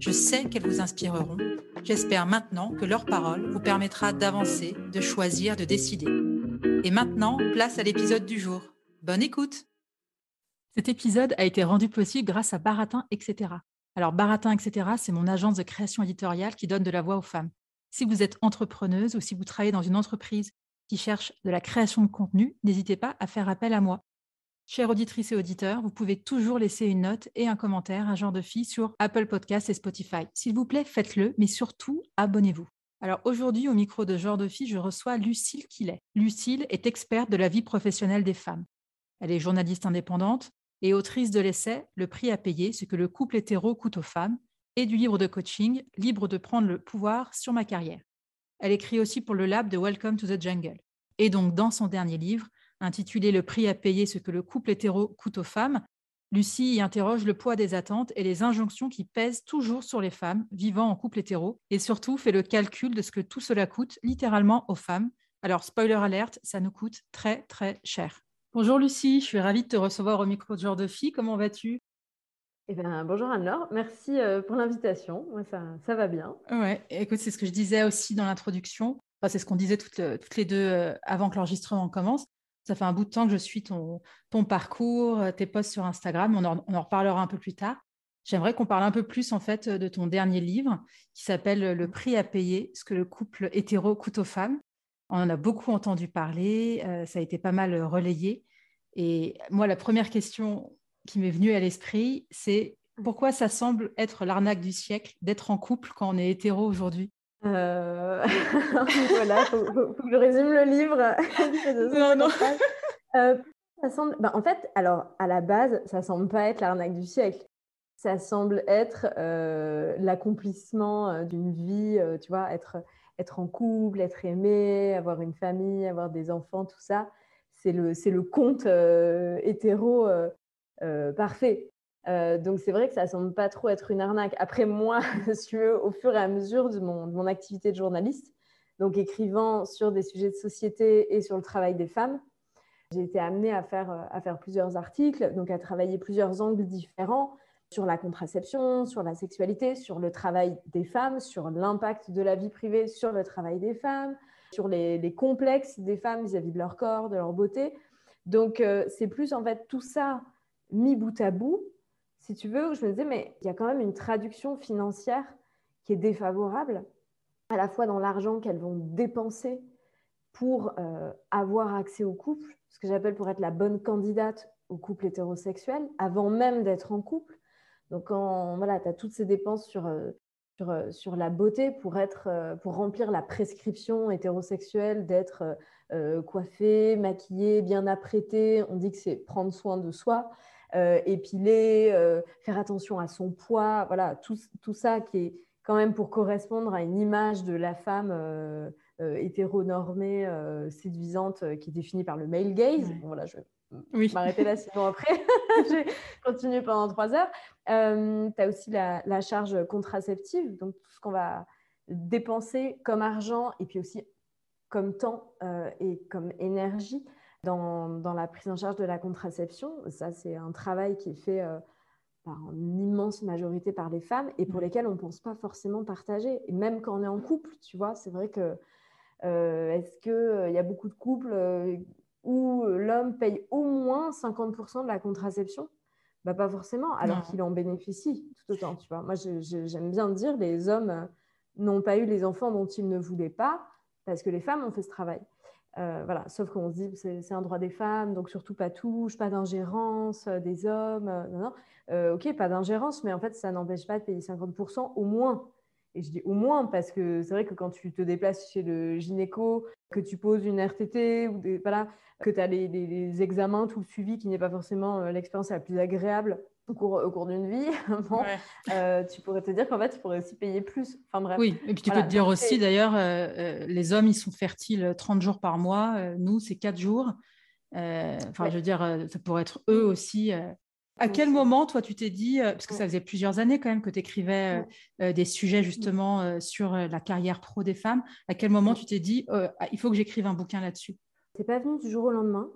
Je sais qu'elles vous inspireront. J'espère maintenant que leur parole vous permettra d'avancer, de choisir, de décider. Et maintenant, place à l'épisode du jour. Bonne écoute Cet épisode a été rendu possible grâce à Baratin, etc. Alors, Baratin, etc., c'est mon agence de création éditoriale qui donne de la voix aux femmes. Si vous êtes entrepreneuse ou si vous travaillez dans une entreprise qui cherche de la création de contenu, n'hésitez pas à faire appel à moi. Chère auditrice et auditeur, vous pouvez toujours laisser une note et un commentaire à genre de fille sur Apple Podcasts et Spotify. S'il vous plaît, faites-le, mais surtout, abonnez-vous. Alors aujourd'hui, au micro de genre de fille, je reçois Lucille Quillet. Lucille est experte de la vie professionnelle des femmes. Elle est journaliste indépendante et autrice de l'essai Le prix à payer, ce que le couple hétéro coûte aux femmes, et du livre de coaching Libre de prendre le pouvoir sur ma carrière. Elle écrit aussi pour le lab de Welcome to the Jungle. Et donc, dans son dernier livre, intitulé Le prix à payer, ce que le couple hétéro coûte aux femmes, Lucie y interroge le poids des attentes et les injonctions qui pèsent toujours sur les femmes vivant en couple hétéro, et surtout fait le calcul de ce que tout cela coûte littéralement aux femmes. Alors, spoiler alerte, ça nous coûte très très cher. Bonjour Lucie, je suis ravie de te recevoir au micro de genre de fille. Comment vas-tu? Eh ben, bonjour Anne-Laure, merci euh, pour l'invitation. Moi, ça, ça, va bien. Ouais, écoute, c'est ce que je disais aussi dans l'introduction. Enfin, c'est ce qu'on disait toutes, toutes, les deux euh, avant que l'enregistrement commence. Ça fait un bout de temps que je suis ton, ton parcours, euh, tes posts sur Instagram. On en, reparlera un peu plus tard. J'aimerais qu'on parle un peu plus en fait de ton dernier livre qui s'appelle Le prix à payer, ce que le couple hétéro coûte aux femmes. On en a beaucoup entendu parler, ça a été pas mal relayé. Et moi, la première question qui m'est venu à l'esprit, c'est pourquoi ça semble être l'arnaque du siècle d'être en couple quand on est hétéro aujourd'hui? Euh... Voilà, il faut, faut, que je résume le livre. non, non. Euh, ça semble... Ben, en fait, alors, à la base, ça semble pas être l'arnaque du siècle. Ça semble être euh, l'accomplissement d'une vie, tu vois, être, être en couple, être aimé, avoir une famille, avoir des enfants, tout ça. C'est le, le conte hétéro parfait. Euh, donc c'est vrai que ça semble pas trop être une arnaque. Après moi, si veux, au fur et à mesure de mon, activité de journaliste, donc écrivant sur des sujets de société et sur le travail des femmes, j'ai été amenée à faire, euh, à faire plusieurs articles, donc à travailler plusieurs angles différents sur la contraception, sur la sexualité, sur le travail des femmes, sur l'impact de la vie privée sur le travail des femmes, sur les, complexes des femmes vis-à-vis -vis de leur corps, de leur beauté. Donc euh, c'est plus en fait tout ça mis bout à bout, si tu veux, je me disais, mais il y a quand même une traduction financière qui est défavorable, à la fois dans l'argent qu'elles vont dépenser pour euh, avoir accès au couple, ce que j'appelle pour être la bonne candidate au couple hétérosexuel, avant même d'être en couple. Donc, quand voilà, tu as toutes ces dépenses sur, euh, euh, sur, la beauté pour, être, pour remplir la prescription hétérosexuelle d'être coiffée, maquillée, bien apprêtée, on dit que c'est prendre soin de soi euh, épiler, euh, faire attention à son poids, voilà, tout, tout, ça qui est quand même pour correspondre à une image de la femme euh, euh hétéronormée, séduisante, qui est définie par le male gaze. Bon, voilà, je vais Oui. m'arrêter là, sinon après, j'ai continué pendant trois heures. Tu as aussi la, la, charge contraceptive, donc tout ce qu'on va dépenser comme argent et puis aussi comme temps et comme énergie dans, dans, la prise en charge de la contraception. Ça, c'est un travail qui est fait euh, par une immense majorité par les femmes et pour lesquelles on ne pense pas forcément partager. Et même quand on est en couple, tu vois, c'est vrai que euh, est-ce qu'il euh, y a beaucoup de couples euh, où l'homme paye au moins 50% de la contraception? Bah, Pas forcément, alors qu'il en bénéficie tout autant. Tu vois. Moi, j'aime bien dire, les hommes n'ont pas eu les enfants dont ils ne voulaient pas parce que les femmes ont fait ce travail. Euh, voilà. Sauf qu'on se dit c'est un droit des femmes, donc surtout pas touche, pas d'ingérence euh, des hommes. non, non. ok, pas d'ingérence, mais en fait, ça n'empêche pas de payer 50% au moins. Et je dis au moins parce que c'est vrai que quand tu te déplaces chez le gynéco, que tu poses une RTT ou voilà, que tu as les, examens, tout le suivi qui n'est pas forcément euh, l'expérience la plus agréable au cours, au cours d'une vie, euh, tu pourrais te dire qu'en fait, tu pourrais aussi payer plus. Enfin bref. Oui, et puis tu peux te dire aussi d'ailleurs, euh, les hommes, ils sont fertiles 30 jours par mois, nous, c'est 4 jours. Enfin, je veux dire, ça pourrait être eux aussi. À quel moment, toi, tu t'es dit, parce que ça faisait plusieurs années quand même que tu écrivais des sujets justement sur la carrière pro des femmes, à quel moment tu t'es dit, ah, il faut que j'écrive un bouquin là-dessus? C'est pas venu du jour au lendemain.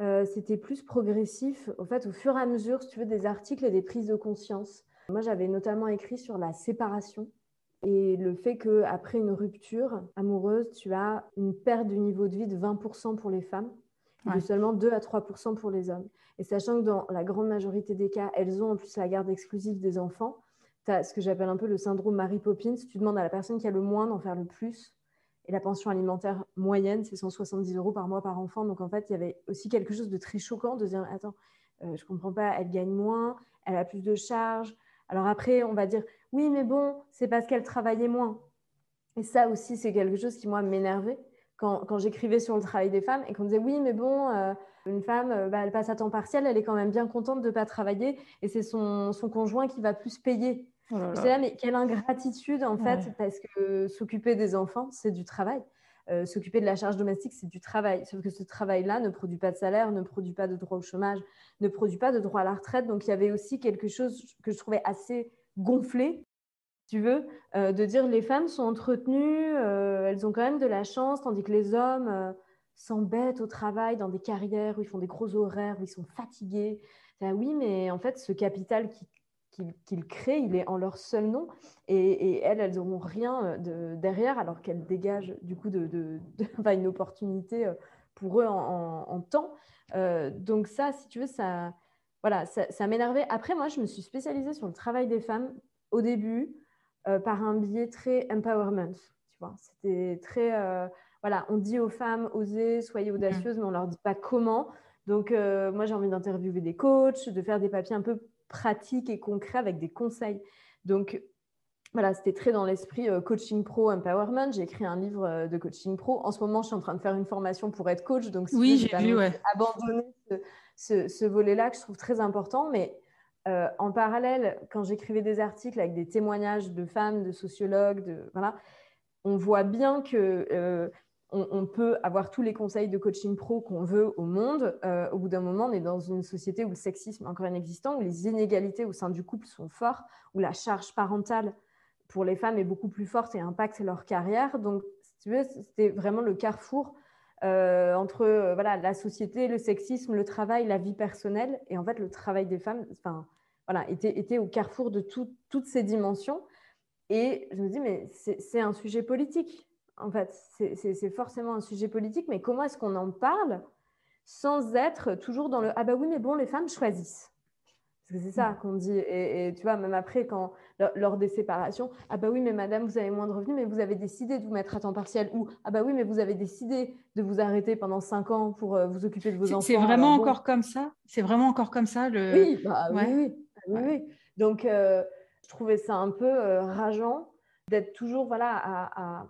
Euh, c'était plus progressif. Au fait, au fur et à mesure, si tu veux, des articles et des prises de conscience. Moi, j'avais notamment écrit sur la séparation et le fait qu'après une rupture amoureuse, tu as une perte du niveau de vie de 20% pour les femmes et de seulement 2 à 3% pour les hommes. Et sachant que dans la grande majorité des cas, elles ont en plus la garde exclusive des enfants, tu as ce que j'appelle un peu le syndrome Mary Poppins. Tu demandes à la personne qui a le moins d'en faire le plus. Et la pension alimentaire moyenne, c'est 170 euros par mois par enfant. Donc en fait, il y avait aussi quelque chose de très choquant de dire, attends, euh, je ne comprends pas, elle gagne moins, elle a plus de charges. Alors après, on va dire, oui, mais bon, c'est parce qu'elle travaillait moins. Et ça aussi, c'est quelque chose qui, moi, m'énervait quand, j'écrivais sur le travail des femmes et qu'on disait, oui, mais bon, euh, une femme, euh, bah, elle passe à temps partiel, elle est quand même bien contente de ne pas travailler et c'est son, son conjoint qui va plus payer. Oh là mais quelle ingratitude en fait, parce que s'occuper des enfants, c'est du travail. Euh, s'occuper de la charge domestique, c'est du travail. Sauf que ce travail-là ne produit pas de salaire, ne produit pas de droit au chômage, ne produit pas de droit à la retraite. Donc il y avait aussi quelque chose que je trouvais assez gonflé, tu veux, euh, de dire les femmes sont entretenues, euh, elles ont quand même de la chance, tandis que les hommes s'embêtent au travail dans des carrières où ils font des gros horaires, où ils sont fatigués. oui, mais en fait, ce capital qui qu'ils créent, il est en leur seul nom. Et, elles, elles n'auront rien euh, de, derrière, alors qu'elles dégagent du coup de, une opportunité euh, pour eux en, temps. Euh, donc ça, si tu veux, ça, voilà, ça, m'énervait. Après, moi, je me suis spécialisée sur le travail des femmes au début par un biais très empowerment. Tu vois, c'était très, voilà, on dit aux femmes, osez, soyez mmh. audacieuses, mais on leur dit pas comment. Donc, moi, j'ai envie d'interviewer des coachs, de faire des papiers un peu pratique et concret avec des conseils. Donc, voilà, c'était très dans l'esprit euh, coaching pro, empowerment. J'ai écrit un livre euh, de coaching pro. En ce moment, je suis en train de faire une formation pour être coach. Donc, oui, j'ai vu, ouais. abandonner ce, volet-là que je trouve très important. Mais euh, en parallèle, quand j'écrivais des articles avec des témoignages de femmes, de sociologues, de, voilà, on voit bien que on, peut avoir tous les conseils de coaching pro qu'on veut au monde. Euh, au bout d'un moment, on est dans une société où le sexisme est encore inexistant, où les inégalités au sein du couple sont fortes, où la charge parentale pour les femmes est beaucoup plus forte et impacte leur carrière. Donc, si tu veux, c'était vraiment le carrefour euh, entre euh, voilà, la société, le sexisme, le travail, la vie personnelle. Et en fait, le travail des femmes voilà, était au carrefour de toutes ces dimensions. Et je me dis, mais c'est un sujet politique en fait. C'est forcément un sujet politique, mais comment est-ce qu'on en parle sans être toujours dans le Ah bah oui, mais bon, les femmes choisissent. Parce que c'est ça mm. qu'on dit. Et, tu vois, même après, quand, lors des séparations, Ah bah oui, mais madame, vous avez moins de revenus, mais vous avez décidé de vous mettre à temps partiel. Ou Ah bah oui, mais vous avez décidé de vous arrêter pendant cinq ans pour euh, vous occuper de vos enfants. C'est vraiment encore comme ça? C'est vraiment encore comme ça le... Oui, bah, oui, oui, oui, Donc, euh, je trouvais ça un peu euh, rageant d'être toujours voilà,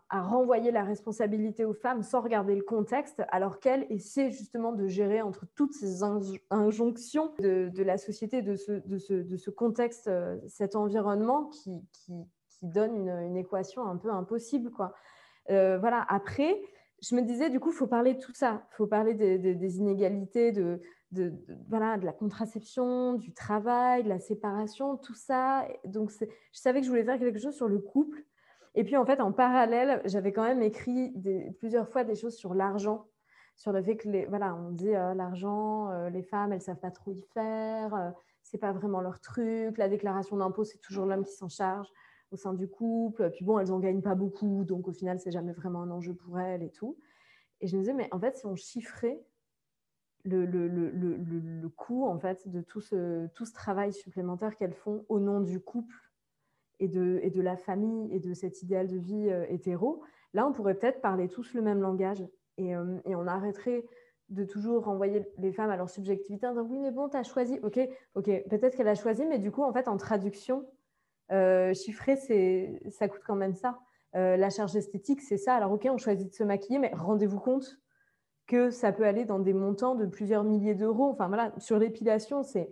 à, renvoyer la responsabilité aux femmes sans regarder le contexte, alors qu'elles essaient justement de gérer entre toutes ces injonctions de, la société, de ce, de ce, de ce contexte, euh, cet environnement qui, qui, donne une, équation un peu impossible. Quoi. Euh, voilà. Après, je me disais, du coup, il faut parler de tout ça. Il faut parler des inégalités, de, de, voilà, de la contraception, du travail, de la séparation, tout ça. Donc, je savais que je voulais faire quelque chose sur le couple. Et puis, en fait, en parallèle, j'avais quand même écrit plusieurs fois des choses sur l'argent, sur le fait que, les, voilà, on dit euh, l'argent, euh, les femmes, elles savent pas trop y faire, euh, c'est pas vraiment leur truc. La déclaration d'impôt, c'est toujours l'homme qui s'en charge au sein du couple. Puis bon, elles en gagnent pas beaucoup, donc au final, c'est jamais vraiment un enjeu pour elles et tout. Et je me disais, mais en fait, si on chiffrait le, le, le, le, coût en fait de tout ce, tout ce travail supplémentaire qu'elles font au nom du couple et de, et de la famille et de cet idéal de vie euh, hétéro, là on pourrait peut-être parler tous le même langage et, euh, et, on arrêterait de toujours renvoyer les femmes à leur subjectivité en disant oui mais bon tu as choisi, ok, ok, peut-être qu'elle a choisi mais du coup en fait en traduction euh, chiffrée ça coûte quand même ça. la charge esthétique c'est ça, alors ok on choisit de se maquiller mais rendez-vous compte que ça peut aller dans des montants de plusieurs milliers d'euros. Sur l'épilation, c'est,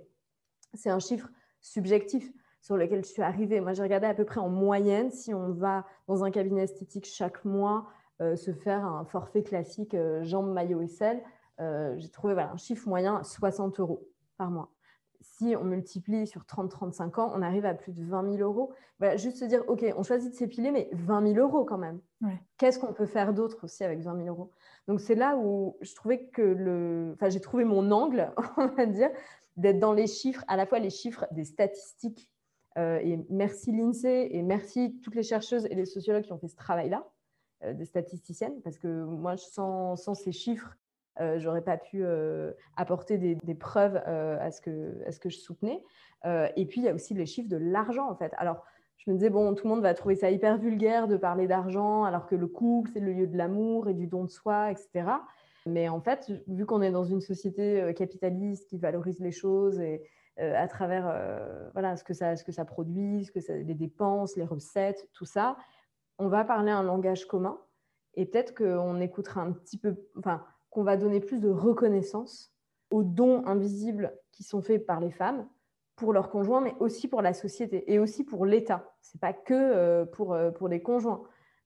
un chiffre subjectif sur lequel je suis arrivée. Moi, j'ai regardé à peu près en moyenne, si on va dans un cabinet esthétique chaque mois euh, se faire un forfait classique euh, jambes, maillot et sel, euh, j'ai trouvé un chiffre moyen 60 euros par mois si on multiplie sur 30-35 ans, on arrive à plus de 20 000 euros. Voilà, juste se dire, OK, on choisit de s'épiler, mais 20 000 euros quand même. Qu'est-ce qu'on peut faire d'autre aussi avec 20 000 euros? Donc, c'est là où je trouvais que le... Enfin, j'ai trouvé mon angle, on va dire, d'être dans les chiffres, à la fois les chiffres des statistiques. Euh, et merci l'INSEE et merci toutes les chercheuses et les sociologues qui ont fait ce travail-là, euh, des statisticiennes, parce que moi, sans, sans ces chiffres, euh, j'aurais pas pu euh, apporter des, preuves euh, à, ce que, à ce que je soutenais. et puis, il y a aussi les chiffres de l'argent, en fait. Alors, je me disais, bon, tout le monde va trouver ça hyper vulgaire de parler d'argent, alors que le couple, c'est le lieu de l'amour et du don de soi, etc. Mais en fait, vu qu'on est dans une société capitaliste qui valorise les choses et à travers voilà, ce, que ça, ce que ça produit, ce que les dépenses, les recettes, tout ça, on va parler un langage commun. Et peut-être qu'on écoutera un petit peu, enfin, qu'on va donner plus de reconnaissance aux dons invisibles qui sont faits par les femmes pour leurs conjoints, mais aussi pour la société et aussi pour l'État. Ce n'est pas que euh, pour, euh, pour les conjoints.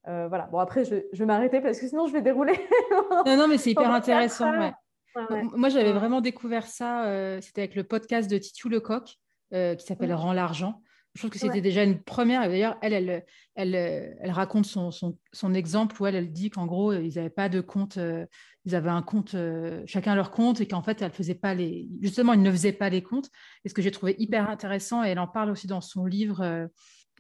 Euh, voilà. Bon, après, je, je vais m'arrêter parce que sinon, je vais dérouler. non, non, mais c'est hyper intéressant. Moi, j'avais vraiment découvert ça. C'était avec le podcast de Titu Lecoq qui s'appelle Rends l'argent. Je trouve que c'était déjà une première. D'ailleurs, elle, elle, elle, elle, raconte son, son, son, exemple où elle, elle dit qu'en gros, ils n'avaient pas de compte, euh, ils avaient un compte, euh, chacun leur compte, et qu'en fait, elle faisait pas les. Justement, ils ne faisaient pas les comptes. Et ce que j'ai trouvé hyper intéressant, et elle en parle aussi dans son livre. Euh,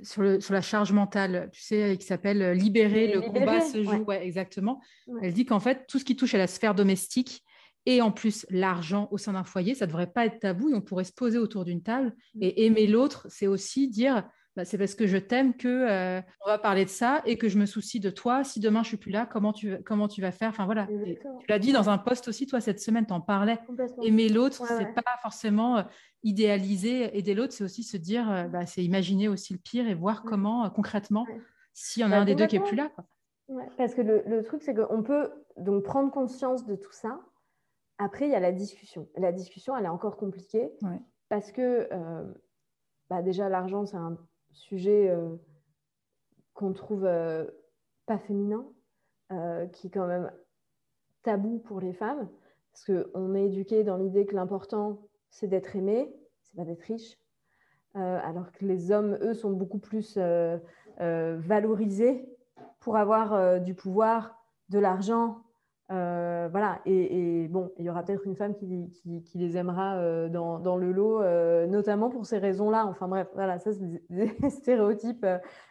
sur, le, sur, la charge mentale, tu sais, qui s'appelle Libérer, le combat se joue. Ouais. exactement. Elle dit qu'en fait, tout ce qui touche à la sphère domestique, et en plus l'argent au sein d'un foyer, ça ne devrait pas être tabou et on pourrait se poser autour d'une table. Mm. Et aimer l'autre, c'est aussi dire bah, c'est parce que je t'aime que euh, on va parler de ça et que je me soucie de toi. Si demain je suis plus là, comment tu, comment tu vas faire? Enfin voilà, tu l'as dit dans un post aussi, toi cette semaine, tu en parlais. Aimer l'autre, ce c'est pas forcément euh, idéaliser. Aider l'autre, c'est aussi se dire, euh, bah, c'est imaginer aussi le pire et voir comment concrètement, s'il y en a bah, un des deux qui est plus là. parce que le, le truc, c'est qu'on peut donc prendre conscience de tout ça après, il y a la discussion. La discussion, elle est encore compliquée parce que euh, bah, déjà, l'argent, c'est un sujet euh, qu'on trouve euh, pas féminin, qui est quand même tabou pour les femmes, parce qu'on est éduqué dans l'idée que l'important, c'est d'être aimé, c'est pas d'être riche, alors que les hommes, eux, sont beaucoup plus valorisés pour avoir du pouvoir, de l'argent, euh, voilà, et, bon, il y aura peut-être une femme qui, qui, les aimera euh, dans, dans, le lot, euh, notamment pour ces raisons-là. Enfin bref, voilà, ça c'est des, stéréotypes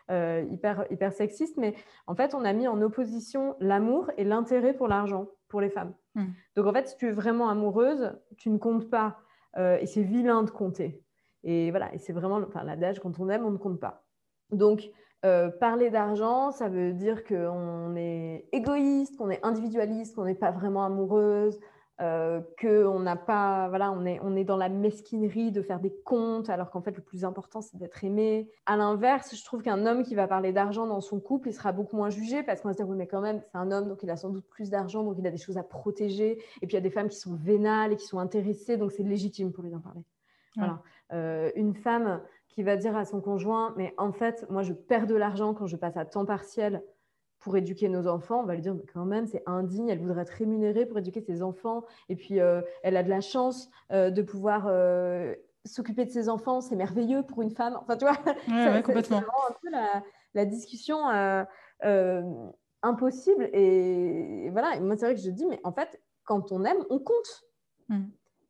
hyper, hyper sexistes, mais en fait, on a mis en opposition l'amour et l'intérêt pour l'argent pour les femmes. Mmh. Donc en fait, si tu es vraiment amoureuse, tu ne comptes pas, et c'est vilain de compter. Et voilà, et c'est vraiment enfin, l'adage quand on aime, on ne compte pas. Donc, euh, parler d'argent, ça veut dire qu'on est égoïste, qu'on est individualiste, qu'on n'est pas vraiment amoureuse, euh, qu'on n'a pas, voilà, on est, on est dans la mesquinerie de faire des comptes, alors qu'en fait le plus important c'est d'être aimé. À l'inverse, je trouve qu'un homme qui va parler d'argent dans son couple, il sera beaucoup moins jugé parce qu'on va se dire oui mais quand même c'est un homme donc il a sans doute plus d'argent donc il a des choses à protéger. Et puis il y a des femmes qui sont vénales et qui sont intéressées donc c'est légitime pour lui en parler. Voilà. Euh, une femme qui va dire à son conjoint, mais en fait, moi, je perds de l'argent quand je passe à temps partiel pour éduquer nos enfants, on va lui dire, mais quand même, c'est indigne, elle voudrait être rémunérée pour éduquer ses enfants, et puis euh, elle a de la chance euh, de pouvoir euh, s'occuper de ses enfants, c'est merveilleux pour une femme. Enfin, tu vois, ouais, complètement. c'est un peu la, discussion impossible. Et, voilà, moi, c'est vrai que je dis, mais en fait, quand on aime, on compte. Mmh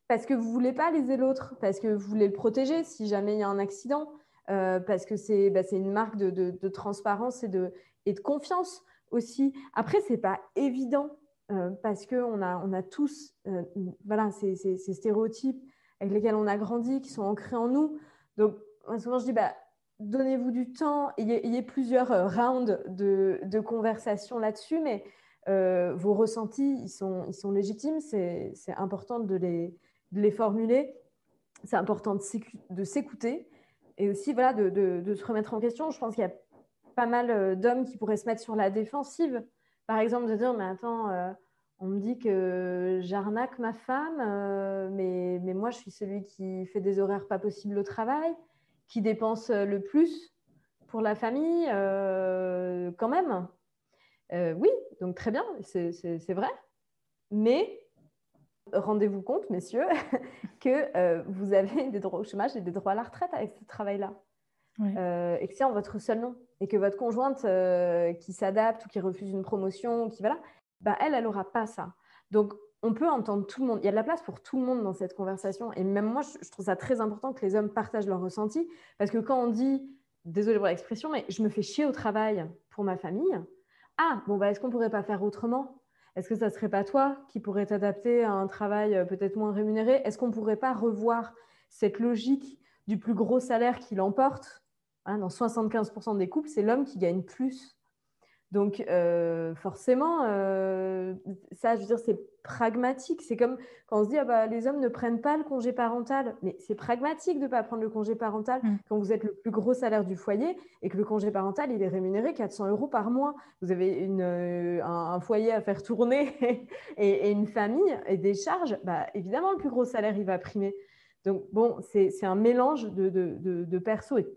parce que vous voulez pas léser l'autre, parce que vous voulez le protéger si jamais il y a un accident, euh, parce que c'est bah, une marque de, de, transparence et de, et de confiance aussi. Après, ce n'est pas évident parce qu'on a, on a tous voilà, ces, ces, stéréotypes avec lesquels on a grandi, qui sont ancrés en nous. Donc, souvent, je dis, bah, donnez-vous du temps. Il y, a plusieurs rounds de, de conversation là-dessus, mais vos ressentis, ils sont, ils sont légitimes. C'est important de les, de les formuler. C'est important de s'écouter et aussi voilà, de, de, se remettre en question. Je pense qu'il y a pas mal euh, d'hommes qui pourraient se mettre sur la défensive. Par exemple, de dire, mais attends, euh, on me dit que j'arnaque ma femme, euh, mais, mais, moi, je suis celui qui fait des horaires pas possibles au travail, qui dépense le plus pour la famille, quand même. oui, donc très bien, c'est vrai. Mais rendez-vous compte, messieurs, que vous avez des droits au chômage et des droits à la retraite avec ce travail-là. Euh, et que c'est en votre seul nom. Et que votre conjointe euh, qui s'adapte ou qui refuse une promotion, qui voilà, bah, elle, elle n'aura pas ça. Donc, on peut entendre tout le monde. Il y a de la place pour tout le monde dans cette conversation. Et même moi, je, trouve ça très important que les hommes partagent leurs ressentis. Parce que quand on dit, désolé pour l'expression, mais je me fais chier au travail pour ma famille, ah, bon, bah, est-ce qu'on ne pourrait pas faire autrement? Est-ce que ça ne serait pas toi qui pourrais t'adapter à un travail euh, peut-être moins rémunéré? Est-ce qu'on ne pourrait pas revoir cette logique du plus gros salaire qui l'emporte? Hein, dans 75% des couples, c'est l'homme qui gagne plus. Donc, euh, forcément, euh, ça, je veux dire, c'est pragmatique. C'est comme quand on se dit, ah bah, les hommes ne prennent pas le congé parental. Mais c'est pragmatique de ne pas prendre le congé parental mm. quand vous êtes le plus gros salaire du foyer et que le congé parental, il est rémunéré 400 euros par mois. Vous avez une, euh, un, foyer à faire tourner et, une famille et des charges. Bah, évidemment, le plus gros salaire, il va primer. Donc, bon, c'est un mélange de, de, de, de perso et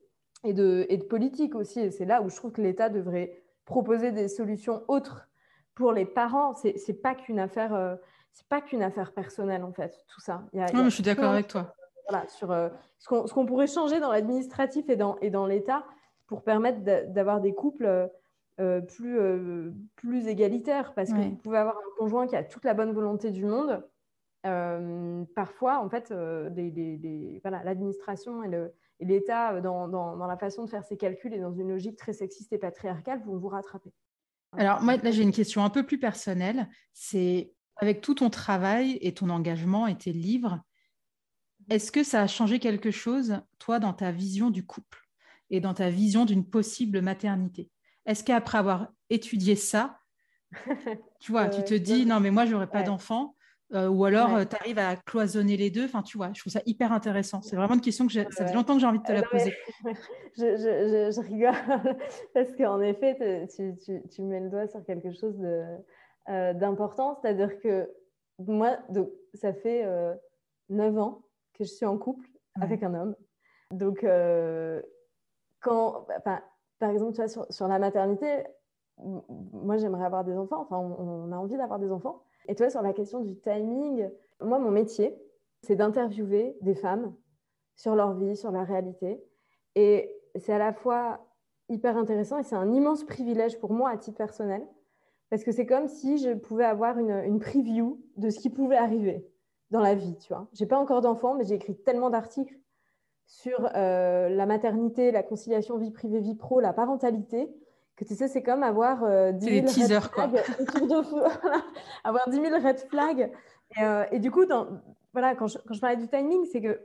et de, et de politique aussi. Et c'est là où je trouve que l'État devrait proposer des solutions autres pour les parents. C'est n'est pas qu'une affaire, euh, c'est pas qu'une affaire personnelle en fait, tout ça. non, mais je suis d'accord avec toi. Voilà, sur euh, ce qu'on pourrait changer dans l'administratif et dans, et dans l'État pour permettre d'avoir des couples euh, plus, plus égalitaires. Parce que vous pouvez avoir un conjoint qui a toute la bonne volonté du monde. parfois, en fait, l'administration et le, et l'État, euh, dans, la façon de faire ses calculs et dans une logique très sexiste et patriarcale, vont vous rattraper. Alors, moi, là, j'ai une question un peu plus personnelle. C'est avec tout ton travail et ton engagement et tes livres, est-ce que ça a changé quelque chose, toi, dans ta vision du couple et dans ta vision d'une possible maternité? Est-ce qu'après avoir étudié ça, tu vois, tu te dis, non, mais moi, je n'aurais pas d'enfant, euh, ou alors, euh, tu arrives à cloisonner les deux. Enfin, tu vois, je trouve ça hyper intéressant. C'est vraiment une question que ça fait longtemps que j'ai envie de te la poser. je, je, je, rigole parce qu'en effet, tu, tu, tu, mets le doigt sur quelque chose euh, d'important. C'est-à-dire que moi, donc, ça fait 9 ans que je suis en couple avec un homme. Donc, quand, par exemple, tu vois, sur, sur la maternité, moi, j'aimerais avoir des enfants. Enfin, on a envie d'avoir des enfants. Et toi, sur la question du timing, moi, mon métier, c'est d'interviewer des femmes sur leur vie, sur leur réalité. Et c'est à la fois hyper intéressant et c'est un immense privilège pour moi à titre personnel, parce que c'est comme si je pouvais avoir une, une, preview de ce qui pouvait arriver dans la vie, tu vois. J'ai pas encore d'enfants, mais j'ai écrit tellement d'articles sur euh, la maternité, la conciliation vie privée, vie pro, la parentalité, que tu sais, c'est comme avoir euh, 10 000 red flags autour de avoir 10 000 red flags. Et, euh, et du coup, dans, voilà, quand je, quand, je, parlais du timing, c'est que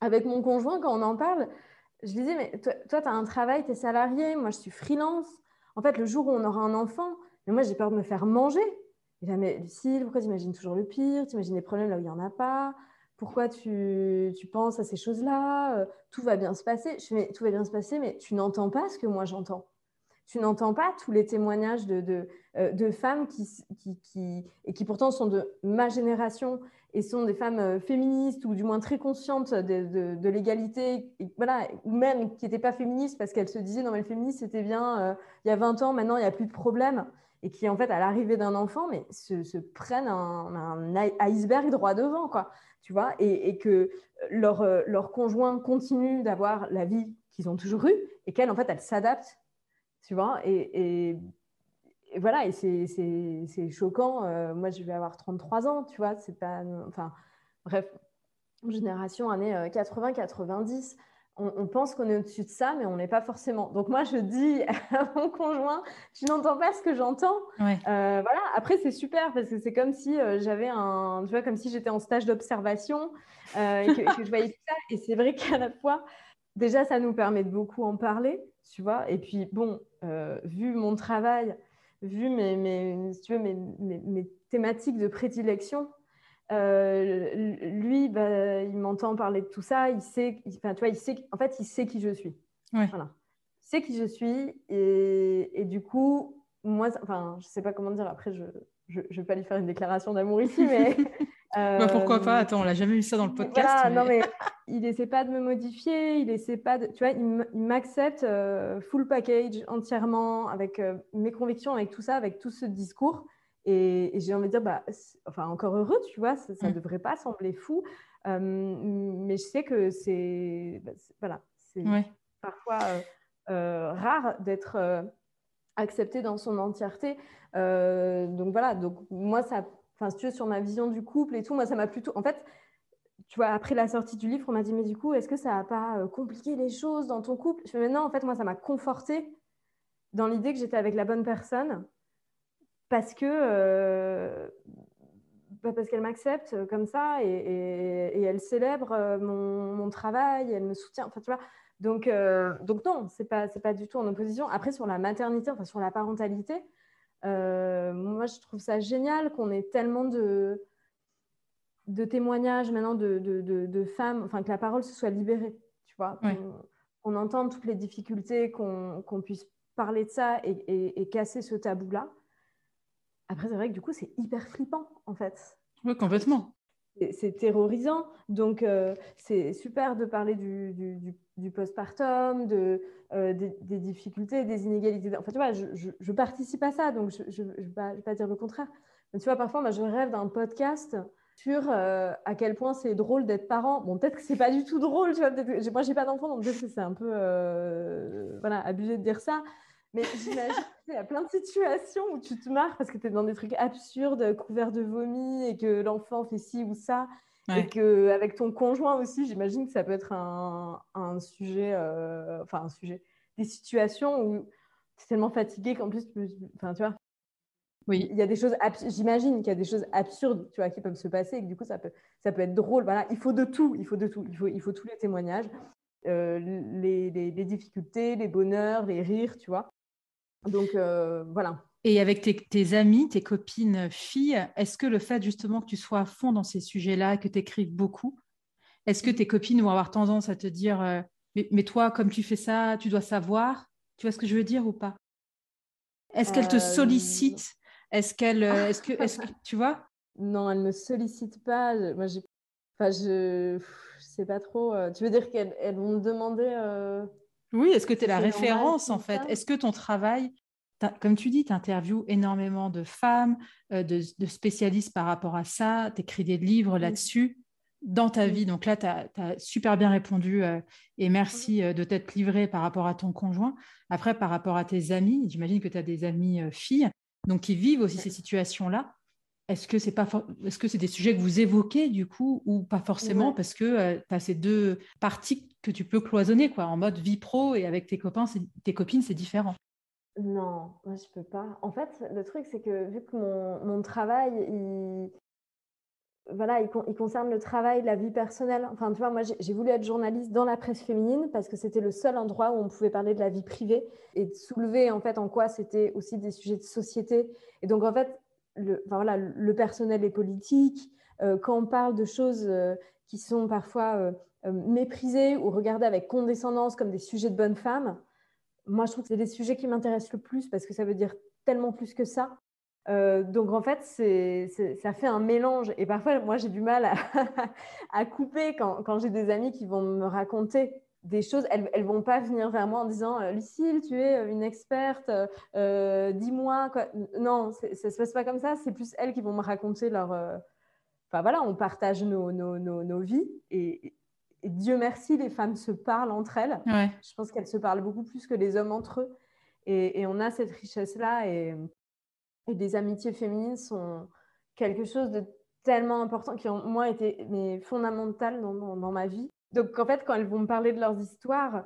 avec mon conjoint, quand on en parle, je lui disais, mais toi, tu as un travail, tu es salarié, moi, je suis freelance. En fait, le jour où on aura un enfant, mais moi, j'ai peur de me faire manger. Il dit, mais Lucille, pourquoi tu imagines toujours le pire? Tu imagines les problèmes là où il n'y en a pas? Pourquoi tu, tu, penses à ces choses-là? Euh, Tout va bien se passer. Je mais tout va bien se passer, mais tu n'entends pas ce que moi j'entends tu n'entends pas tous les témoignages de, de, euh, femmes qui, qui, et qui pourtant sont de ma génération et sont des femmes euh, féministes ou du moins très conscientes de, l'égalité, voilà, ou même qui n'étaient pas féministes parce qu'elles se disaient non mais le féminisme c'était bien euh, il y a 20 ans, maintenant il n'y a plus de problème et qui en fait à l'arrivée d'un enfant mais se, prennent un, iceberg droit devant quoi, tu vois, et, et que leur, leur conjoint continue d'avoir la vie qu'ils ont toujours eue et qu'elles en fait elles s'adaptent tu vois, et, voilà, et c'est choquant. Euh, moi, je vais avoir 33 ans, tu vois, c'est pas. Enfin, bref, génération années 80-90. on, pense qu'on est au-dessus de ça, mais on n'est pas forcément. Donc moi, je dis à mon conjoint, tu n'entends pas ce que j'entends? Euh, voilà. Après, c'est super parce que c'est comme si euh, j'avais un, tu vois, comme si j'étais en stage d'observation euh, et, que, je voyais tout ça. Et c'est vrai qu'à la fois, déjà, ça nous permet de beaucoup en parler, tu vois. Et puis, bon, vu mon travail, vu mes, mes, tu veux, mes, mes thématiques de prédilection, euh, lui, bah, il m'entend parler de tout ça. Il sait, enfin, tu vois, il sait, en fait, il sait qui je suis. Voilà. Il sait qui je suis. Et, et du coup, moi, enfin, je sais pas comment dire. Après, je ne vais pas lui faire une déclaration d'amour ici, mais. bah, pourquoi pas? Attends, on l'a jamais vu ça dans le podcast. Voilà, non, mais il essaie pas de me modifier. Il essaie pas de. Tu vois, il m'accepte euh, full package entièrement avec euh, mes convictions, avec tout ça, avec tout ce discours. Et, j'ai envie de dire, bah, enfin, encore heureux, tu vois, ça ne mmh. devrait pas sembler fou. mais je sais que c'est bah, voilà, c'est parfois euh, euh, rare d'être euh, accepté dans son entièreté. donc voilà, donc moi, ça, enfin, si tu veux, sur ma vision du couple et tout, moi, ça m'a plutôt. En fait, tu vois, après la sortie du livre, on m'a dit, mais du coup, est-ce que ça n'a pas compliqué les choses dans ton couple? Je fais, mais non, en fait, moi, ça m'a conforté dans l'idée que j'étais avec la bonne personne parce que euh, bah, parce qu'elle m'accepte comme ça et, elle célèbre euh, mon, travail, elle me soutient. Enfin, tu vois. Donc, euh, donc non, c'est pas c'est pas du tout en opposition. Après sur la maternité, enfin sur la parentalité, moi je trouve ça génial qu'on ait tellement de de témoignages maintenant de, de, de, femmes, enfin que la parole se soit libérée, tu vois, qu'on entende toutes les difficultés, qu'on puisse parler de ça et, et casser ce tabou-là. Après, c'est vrai que du coup, c'est hyper flippant, en fait. Oui, complètement. C'est terrorisant. Donc, euh, c'est super de parler du, du, du, postpartum, de, euh, des, difficultés, des inégalités. Enfin, tu vois, je, participe à ça, donc je ne vais, pas dire le contraire. Tu vois, parfois, moi, je rêve d'un podcast sur euh, à quel point c'est drôle d'être parent. Bon, peut-être que c'est pas du tout drôle, tu vois. Moi, j'ai pas d'enfant, donc peut-être que c'est un peu voilà, abusé de dire ça. Mais j'imagine qu'il y a plein de situations où tu te marres parce que tu es dans des trucs absurdes, couverts de vomi, et que l'enfant fait ci ou ça. Et qu'avec ton conjoint aussi, j'imagine que ça peut être un, un sujet, euh, enfin un sujet, des situations où tu es tellement fatigué qu'en plus, tu, enfin, tu vois, oui. il y a des choses, j'imagine qu'il y a des choses absurdes, tu vois, qui peuvent se passer et que du coup, ça peut, ça peut être drôle. Voilà, il faut de tout, il faut de tout, il faut, il faut tous les témoignages, euh, les, les, les, difficultés, les bonheurs, les rires, tu vois. Donc euh, voilà. Et avec tes, amis, tes copines filles, est-ce que le fait justement que tu sois à fond dans ces sujets-là, que tu écrives beaucoup, est-ce que tes copines vont avoir tendance à te dire euh, mais, toi, comme tu fais ça, tu dois savoir? Tu vois ce que je veux dire ou pas? Est-ce qu'elles te euh, sollicitent? Est-ce qu'elles. Est-ce que, tu vois? Non, elles ne me sollicitent pas. Moi, j'ai. Enfin, je. Je sais pas trop. Tu veux dire qu'elles elles vont me demander. Oui, est-ce que tu es la référence en fait? Est-ce que ton travail, comme tu dis, tu interviews énormément de femmes, euh, de, spécialistes par rapport à ça, tu écris des livres là-dessus dans ta vie? Donc là, tu as, super bien répondu euh, et merci euh, de t'être livré par rapport à ton conjoint. Après, par rapport à tes amis, j'imagine que tu as des amis filles donc qui vivent aussi ces situations-là. Est-ce que c'est pas est-ce que c'est des sujets que vous évoquez du coup ou pas forcément parce que tu as ces deux parties que tu peux cloisonner quoi en mode vie pro et avec tes copains tes copines c'est différent. Non, moi je peux pas. En fait, le truc c'est que vu que mon, travail il voilà, il, concerne le travail, la vie personnelle. Enfin, tu vois, moi, j'ai voulu être journaliste dans la presse féminine parce que c'était le seul endroit où on pouvait parler de la vie privée et de soulever, en fait, en quoi c'était aussi des sujets de société. Et donc, en fait, le, voilà, le personnel est politique, quand on parle de choses euh, qui sont parfois euh, méprisées ou regardées avec condescendance comme des sujets de bonnes femmes, moi je trouve que c'est des sujets qui m'intéressent le plus parce que ça veut dire tellement plus que ça. donc en fait, ça fait un mélange. Et parfois, moi j'ai du mal à, couper quand, j'ai des amis qui vont me raconter des choses, elles ne vont pas venir vers moi en disant euh, Lucille, tu es euh, une experte, euh, dis-moi. Non, ça ne se passe pas comme ça. C'est plus elles qui vont me raconter leur. Enfin voilà, on partage nos, nos, nos, vies et, Dieu merci, les femmes se parlent entre elles. Je pense qu'elles se parlent beaucoup plus que les hommes entre eux. Et, on a cette richesse-là et, et, des amitiés féminines sont quelque chose de tellement important qui ont, moi, été mais fondamentales dans, dans ma vie Donc, en fait, quand elles vont me parler de leurs histoires,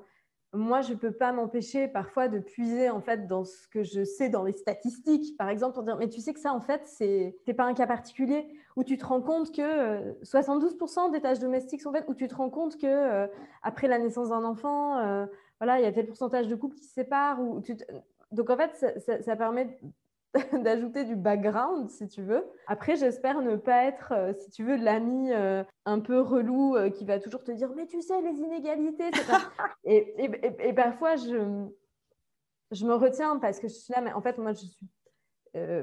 moi, je ne peux pas m'empêcher parfois de puiser en fait dans ce que je sais dans les statistiques, par exemple, pour dire mais tu sais que ça en fait c'est pas un cas particulier où tu te rends compte que 72% euh, des tâches domestiques sont faites, où tu te rends compte que euh, après la naissance d'un enfant, euh, voilà, il y a tel pourcentage de couples qui se séparent. Donc en fait, ça permet d'ajouter du background, si tu veux. Après, j'espère ne pas être, euh, si tu veux, l'ami euh, un peu relou euh, qui va toujours te dire Mais tu sais, les inégalités, et, et, et, parfois, je, je me retiens parce que je suis là, mais en fait, moi, je suis.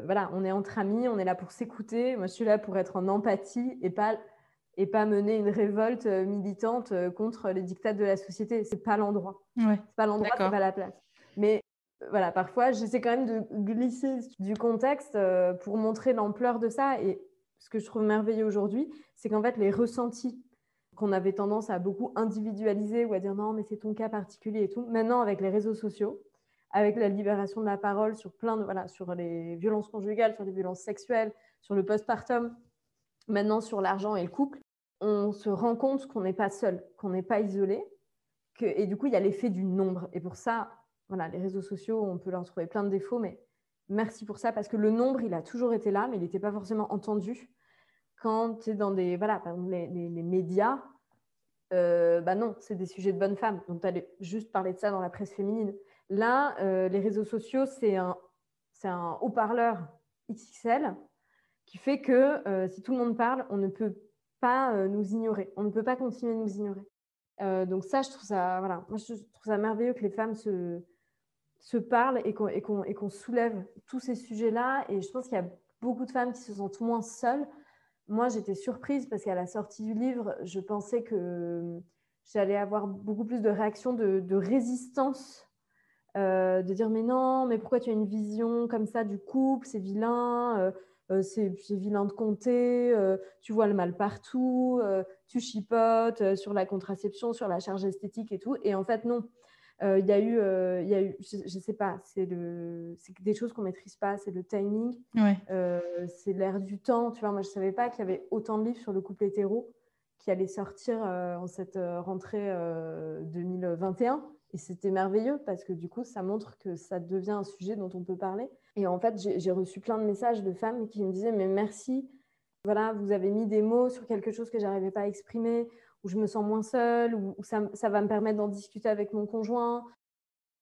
voilà, on est entre amis, on est là pour s'écouter. Moi, je suis là pour être en empathie et pas, et pas mener une révolte militante contre les dictats de la société. C'est pas l'endroit. Ouais. C'est pas l'endroit, c'est pas la place. Mais voilà, parfois, j'essaie quand même de glisser du contexte euh, pour montrer l'ampleur de ça. Et ce que je trouve merveilleux aujourd'hui, c'est qu'en fait, les ressentis qu'on avait tendance à beaucoup individualiser ou à dire non, mais c'est ton cas particulier et tout, maintenant, avec les réseaux sociaux, avec la libération de la parole sur plein de, voilà, sur les violences conjugales, sur les violences sexuelles, sur le postpartum, maintenant sur l'argent et le couple, on se rend compte qu'on n'est pas seul, qu'on n'est pas isolé. Et du coup, il y a l'effet du nombre. Et pour ça, voilà, les réseaux sociaux, on peut leur trouver plein de défauts, mais merci pour ça parce que le nombre, il a toujours été là, mais il n'était pas forcément entendu. Quand tu es dans des, voilà, les, médias, euh, bah non, c'est des sujets de bonnes femmes. Donc, tu allais juste parler de ça dans la presse féminine. Là, euh, les réseaux sociaux, c'est un, un haut-parleur XXL qui fait que euh, si tout le monde parle, on ne peut pas nous ignorer. On ne peut pas continuer de nous ignorer. donc ça, je trouve ça, voilà, moi, je trouve ça merveilleux que les femmes se, se parlent et qu'on soulève tous ces sujets-là. Et je pense qu'il y a beaucoup de femmes qui se sentent moins seules. Moi, j'étais surprise parce qu'à la sortie du livre, je pensais que j'allais avoir beaucoup plus de réactions de, résistance, euh, de dire mais non, mais pourquoi tu as une vision comme ça du couple, c'est vilain, euh, euh, c'est vilain de compter, tu vois le mal partout, tu chipotes sur la contraception, sur la charge esthétique et tout. Et en fait, non. Euh, il y a eu, euh, il y a eu je ne sais pas, c'est des choses qu'on ne maîtrise pas, c'est le timing, euh, c'est l'air du temps. Tu vois, moi, je ne savais pas qu'il y avait autant de livres sur le couple hétéro qui allaient sortir en cette rentrée 2021. Et c'était merveilleux parce que du coup, ça montre que ça devient un sujet dont on peut parler. Et en fait, j'ai reçu plein de messages de femmes qui me disaient, mais merci, voilà, vous avez mis des mots sur quelque chose que j'arrivais pas à exprimer où je me sens moins seule, où, ça, ça, va me permettre d'en discuter avec mon conjoint.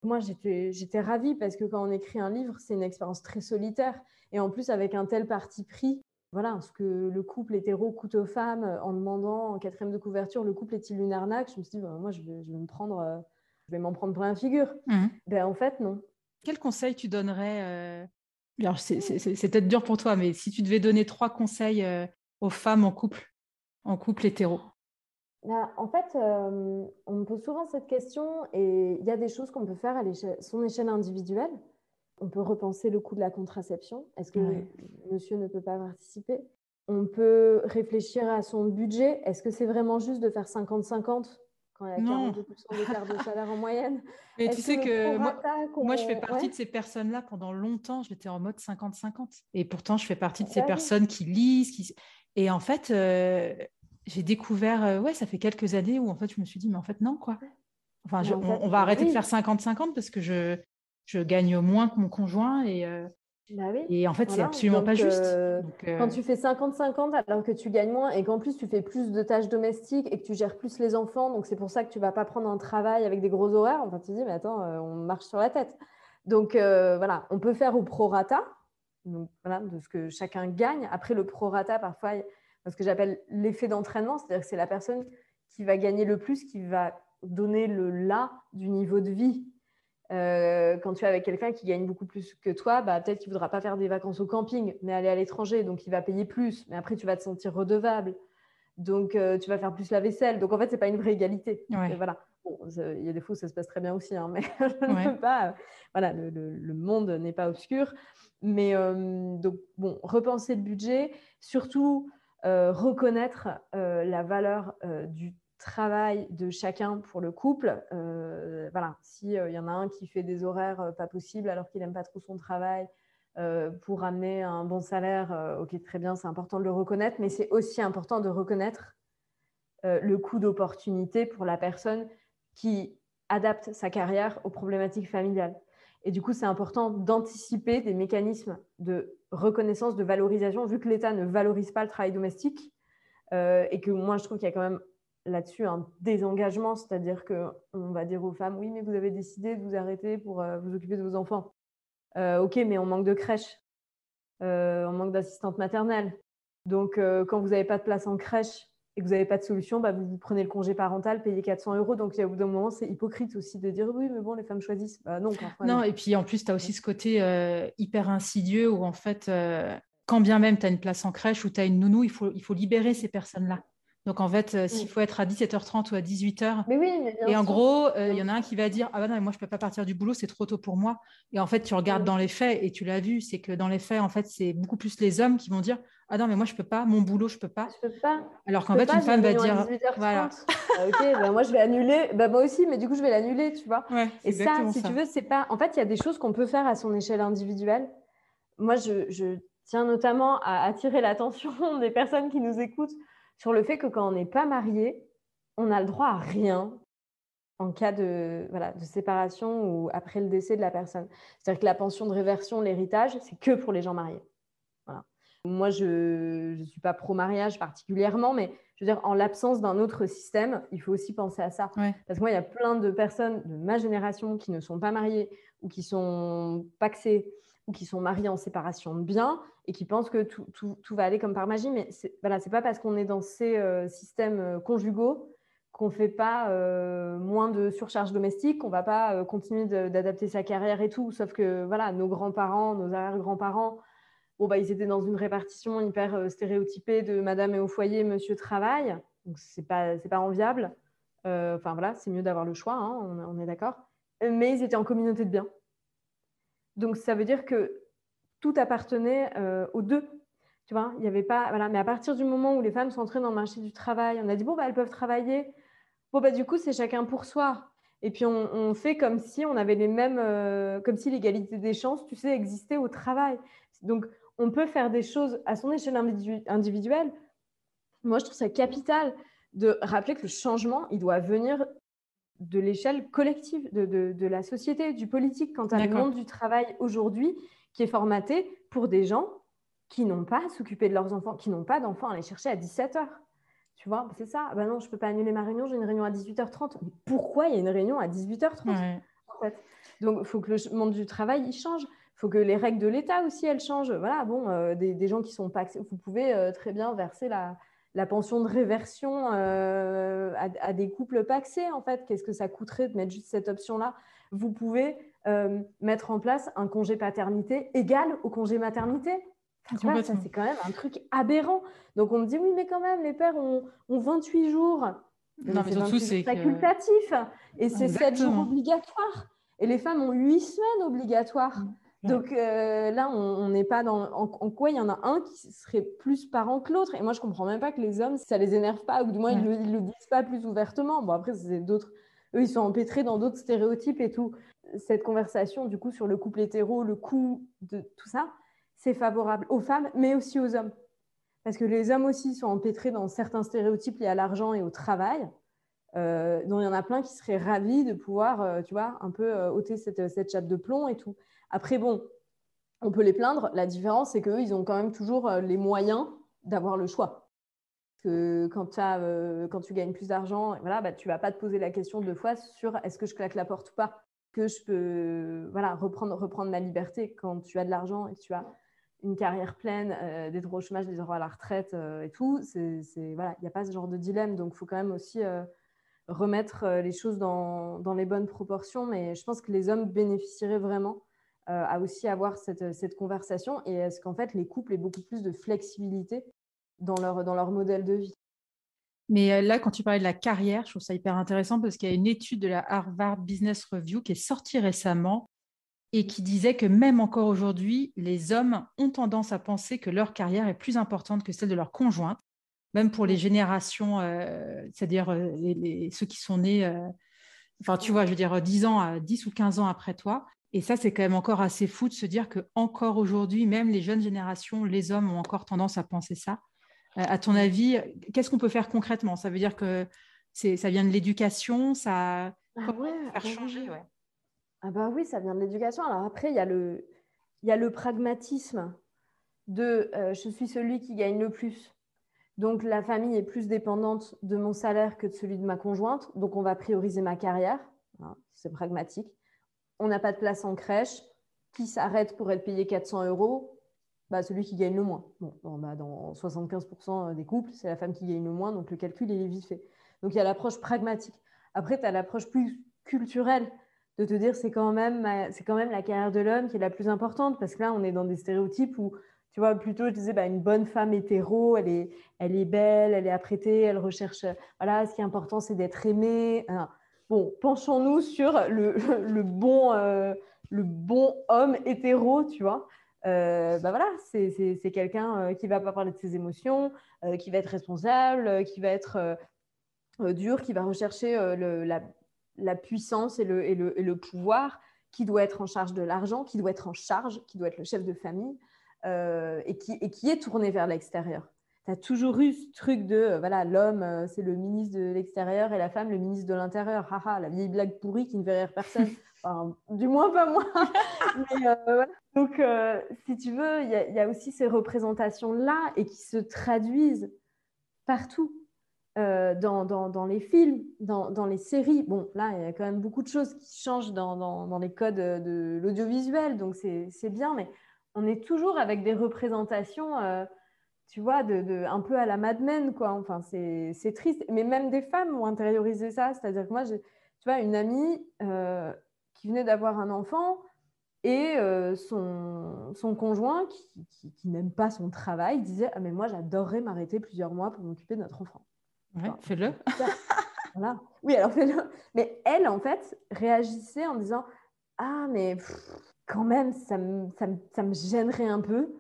Moi, j'étais ravie parce que quand on écrit un livre, c'est une expérience très solitaire. Et en plus, avec un tel parti pris, voilà, ce que le couple hétéro coûte aux femmes en demandant en quatrième de couverture, le couple est-il une arnaque? Je me suis dit, bah, moi, je vais, je vais me prendre, euh, je vais m'en prendre plein la figure. Mmh. Ben, en fait, non. Quel conseil tu donnerais euh... c'est peut-être dur pour toi, mais si tu devais donner trois conseils euh, aux femmes en couple, en couple hétéro bah, en fait, euh, on me pose souvent cette question et il y a des choses qu'on peut faire à son échelle individuelle. On peut repenser le coût de la contraception. Est-ce que monsieur ne peut pas participer? On peut réfléchir à son budget. Est-ce que c'est vraiment juste de faire 50-50 quand il y a 42% d'écart de salaire en moyenne? Mais tu sais que, moi, je fais partie de ces personnes-là. Pendant longtemps, j'étais en mode 50-50. Et pourtant, je fais partie de ces personnes qui lisent. Qui... Et en fait, euh, j'ai découvert, euh, ouais, ça fait quelques années où en fait je me suis dit, mais en fait non, quoi. Enfin, on, va arrêter de faire 50-50 parce que je, je gagne moins que mon conjoint et, euh, bah et en fait, c'est absolument pas juste. Euh, quand tu fais 50-50 alors que tu gagnes moins et qu'en plus tu fais plus de tâches domestiques et que tu gères plus les enfants, donc c'est pour ça que tu vas pas prendre un travail avec des gros horaires, enfin tu dis, mais attends, on marche sur la tête. Donc voilà, on peut faire au prorata, donc voilà, de ce que chacun gagne. Après, le prorata, parfois, ce que j'appelle l'effet d'entraînement, c'est-à-dire que c'est la personne qui va gagner le plus, qui va donner le là du niveau de vie. Euh, quand tu es avec quelqu'un qui gagne beaucoup plus que toi, bah, peut-être qu'il ne voudra pas faire des vacances au camping, mais aller à l'étranger, donc il va payer plus. Mais après, tu vas te sentir redevable. Donc, euh, tu vas faire plus la vaisselle. Donc, en fait, ce n'est pas une vraie égalité. voilà. il y a des fois où ça se passe très bien aussi, hein, mais je ne peux pas. voilà, le, le monde n'est pas obscur. Mais euh, donc, bon, repenser le budget. Surtout, euh, reconnaître euh, la valeur euh, du travail de chacun pour le couple. voilà, s'il y en a un qui fait des horaires pas possibles alors qu'il n'aime pas trop son travail pour amener un bon salaire, ok, très bien, c'est important de le reconnaître, mais c'est aussi important de reconnaître le coût d'opportunité pour la personne qui adapte sa carrière aux problématiques familiales. Et du coup, c'est important d'anticiper des mécanismes de reconnaissance, de valorisation, vu que l'État ne valorise pas le travail domestique, euh, et que moi, je trouve qu'il y a quand même là-dessus un désengagement, c'est-à-dire qu'on va dire aux femmes, oui, mais vous avez décidé de vous arrêter pour euh, vous occuper de vos enfants. Euh, ok, mais on manque de crèche, on manque d'assistante maternelle. Donc, quand vous n'avez pas de place en crèche, et que vous n'avez pas de solution, bah, vous, prenez le congé parental, payez 400 euros. Donc, au bout d'un moment, c'est hypocrite aussi de dire oui, mais bon, les femmes choisissent. Bah, non, non, et puis en plus, tu as aussi ce côté euh, hyper insidieux où en fait, euh, quand bien même tu as une place en crèche ou tu as une nounou, il faut, il faut libérer ces personnes-là. Donc en fait, euh, s'il faut être à 17h30 ou à 18h, mais oui, et en gros, il y en a un qui va dire ah bah non, mais moi je peux pas partir du boulot, c'est trop tôt pour moi. Et en fait, tu regardes dans les faits et tu l'as vu, c'est que dans les faits, en fait, c'est beaucoup plus les hommes qui vont dire ah non mais moi je peux pas, mon boulot je peux pas. Je peux pas. Alors qu'en fait, une femme va dire voilà. Ah, ok, bah, moi je vais annuler, bah, moi aussi, mais du coup je vais l'annuler, tu vois. et ça, si tu veux, c'est pas. En fait, il y a des choses qu'on peut faire à son échelle individuelle. Moi, je, je tiens notamment à attirer l'attention des personnes qui nous écoutent sur le fait que quand on n'est pas marié, on n'a le droit à rien en cas de, voilà, de séparation ou après le décès de la personne. C'est-à-dire que la pension de réversion, l'héritage, c'est que pour les gens mariés. Voilà. Moi, je ne suis pas pro-mariage particulièrement, mais je veux dire, en l'absence d'un autre système, il faut aussi penser à ça. Parce que moi, il y a plein de personnes de ma génération qui ne sont pas mariées ou qui sont paxées ou qui sont mariées en séparation de biens et qui pensent que tout, tout, va aller comme par magie. Mais ce n'est voilà, pas parce qu'on est dans ces euh, systèmes euh, conjugaux qu'on ne fait pas euh, moins de surcharge domestique, qu'on ne va pas continuer d'adapter sa carrière et tout. Sauf que voilà, nos grands-parents, nos arrière-grands-parents, bon, bah, ils étaient dans une répartition hyper stéréotypée de madame et au foyer, monsieur travaille. Donc, ce n'est pas, pas enviable. Enfin, voilà, c'est mieux d'avoir le choix, hein, on, on, est d'accord. Mais ils étaient en communauté de biens. Donc, ça veut dire que tout appartenait euh, aux deux. Tu vois, il y avait pas. Voilà. Mais à partir du moment où les femmes sont entrées dans le marché du travail, on a dit bon, bah, elles peuvent travailler. Bon, bah, du coup, c'est chacun pour soi. Et puis, on, fait comme si on avait les mêmes. Euh, comme si l'égalité des chances, tu sais, existait au travail. Donc, on peut faire des choses à son échelle individuelle. Moi, je trouve ça capital de rappeler que le changement, il doit venir de l'échelle collective, de, de, la société, du politique. Quant à le monde du travail aujourd'hui, qui est formaté pour des gens qui n'ont pas à s'occuper de leurs enfants, qui n'ont pas d'enfants à aller chercher à 17 h Tu vois, c'est ça. Ben non, je ne peux pas annuler ma réunion, j'ai une réunion à 18h30. Mais pourquoi il y a une réunion à 18h30 en fait? Donc, il faut que le monde du travail, il change. Il faut que les règles de l'État aussi, elles changent. Voilà, bon, euh, des, gens qui sont pas... Vous pouvez euh, très bien verser la, la pension de réversion euh, à, à, des couples paxés, en fait. Qu'est-ce que ça coûterait de mettre juste cette option-là? Vous pouvez euh, mettre en place un congé paternité égal au congé maternité. ça, c'est quand même un truc aberrant. Donc, on me dit, oui, mais quand même, les pères ont, 28 jours. Non, mais surtout, c'est facultatif. Et c'est 7 jours obligatoires. Et les femmes ont 8 semaines obligatoires. Donc euh, là, on n'est pas dans. En, quoi il y en a un qui serait plus parent que l'autre Et moi, je comprends même pas que les hommes, ça les énerve pas, ou du moins, ils ne le, disent pas plus ouvertement. Bon, après, c'est d'autres. Eux, ils sont empêtrés dans d'autres stéréotypes et tout cette conversation du coup sur le couple hétéro, le coût de tout ça, c'est favorable aux femmes, mais aussi aux hommes. Parce que les hommes aussi sont empêtrés dans certains stéréotypes liés à l'argent et au travail, euh, dont il y en a plein qui seraient ravis de pouvoir, euh, tu vois, un peu euh, ôter cette, cette, chape de plomb et tout. Après, bon, on peut les plaindre. La différence, c'est qu'eux, ils ont quand même toujours les moyens d'avoir le choix. Que quand, quand tu gagnes plus d'argent, voilà, bah, tu vas pas te poser la question deux fois sur est-ce que je claque la porte ou pas que je peux voilà, reprendre, reprendre ma liberté quand tu as de l'argent et que tu as une carrière pleine, euh, des droits au chômage, des droits à la retraite euh, et tout. C'est, voilà, il n'y a pas ce genre de dilemme. Donc, il faut quand même aussi euh, remettre les choses dans, dans, les bonnes proportions. Mais je pense que les hommes bénéficieraient vraiment à aussi avoir cette, cette conversation et est-ce qu'en fait, les couples aient beaucoup plus de flexibilité dans leur, dans leur modèle de vie? Mais euh, là, quand tu parlais de la carrière, je trouve ça hyper intéressant parce qu'il y a une étude de la Harvard Business Review qui est sortie récemment et qui disait que même encore aujourd'hui, les hommes ont tendance à penser que leur carrière est plus importante que celle de leur conjointe, même pour les générations, euh, c'est-à-dire euh, ceux qui sont nés, enfin tu vois, je veux dire 10 ans, 10 ou 15 ans après toi. Et ça, c'est quand même encore assez fou de se dire que encore aujourd'hui, même les jeunes générations, les hommes ont encore tendance à penser ça. à ton avis, qu'est-ce qu'on peut faire concrètement? Ça veut dire que ça vient de l'éducation, ça ah ouais, faire changer ouais. Ah bah oui, ça vient de l'éducation. Alors après, il y a le, il y a le pragmatisme de je suis celui qui gagne le plus. Donc la famille est plus dépendante de mon salaire que de celui de ma conjointe. Donc on va prioriser ma carrière. C'est pragmatique. On n'a pas de place en crèche. Qui s'arrête pour être payé 400 euros bah, Celui qui gagne le moins. Bon, dans 75% des couples, c'est la femme qui gagne le moins. Donc le calcul, il est vite fait. Donc il y a l'approche pragmatique. Après, tu as l'approche plus culturelle de te dire c'est quand, même, c'est quand même la carrière de l'homme qui est la plus importante. Parce que là, on est dans des stéréotypes où tu vois, plutôt, je disais, bah, une bonne femme hétéro, elle est, elle est belle, elle est apprêtée, elle recherche. Voilà, ce qui est important, c'est d'être aimée. Bon, penchons-nous sur le, bon, euh, le bon homme hétéro, tu vois. Euh, bah voilà, c'est quelqu'un euh, qui va pas parler de ses émotions, qui va être responsable, qui va être dur, qui va rechercher la, puissance et le, et, et le pouvoir, qui doit être en charge de l'argent, qui doit être en charge, qui doit être le chef de famille. Euh, et, qui, et, qui, est tourné vers l'extérieur. Tu as toujours eu ce truc de, euh, voilà, l'homme, euh, c'est le ministre de l'extérieur et la femme, le ministre de l'intérieur. Haha, la vieille blague pourrie qui ne fait rire personne. Enfin, du moins pas moi. Donc, si tu veux, il y, y, a aussi ces représentations-là et qui se traduisent partout. dans, dans, dans, les films, dans, dans, les séries. Bon, là, il y a quand même beaucoup de choses qui changent dans, les codes de l'audiovisuel, donc c'est bien, mais on est toujours avec des représentations, euh, tu vois, de, un peu à la Mad Men, quoi. Enfin, c'est triste. Mais même des femmes ont intériorisé ça. C'est-à-dire que moi, j'ai, tu vois, une amie euh, qui venait d'avoir un enfant et euh, son, son, conjoint, qui, n'aime pas son travail, disait Ah, mais moi, j'adorerais m'arrêter plusieurs mois pour m'occuper de notre enfant. Ouais, fais-le. voilà. Oui, alors fais-le. Mais elle, en fait, réagissait en disant Ah, mais quand même, ça me, ça, me, ça me, gênerait un peu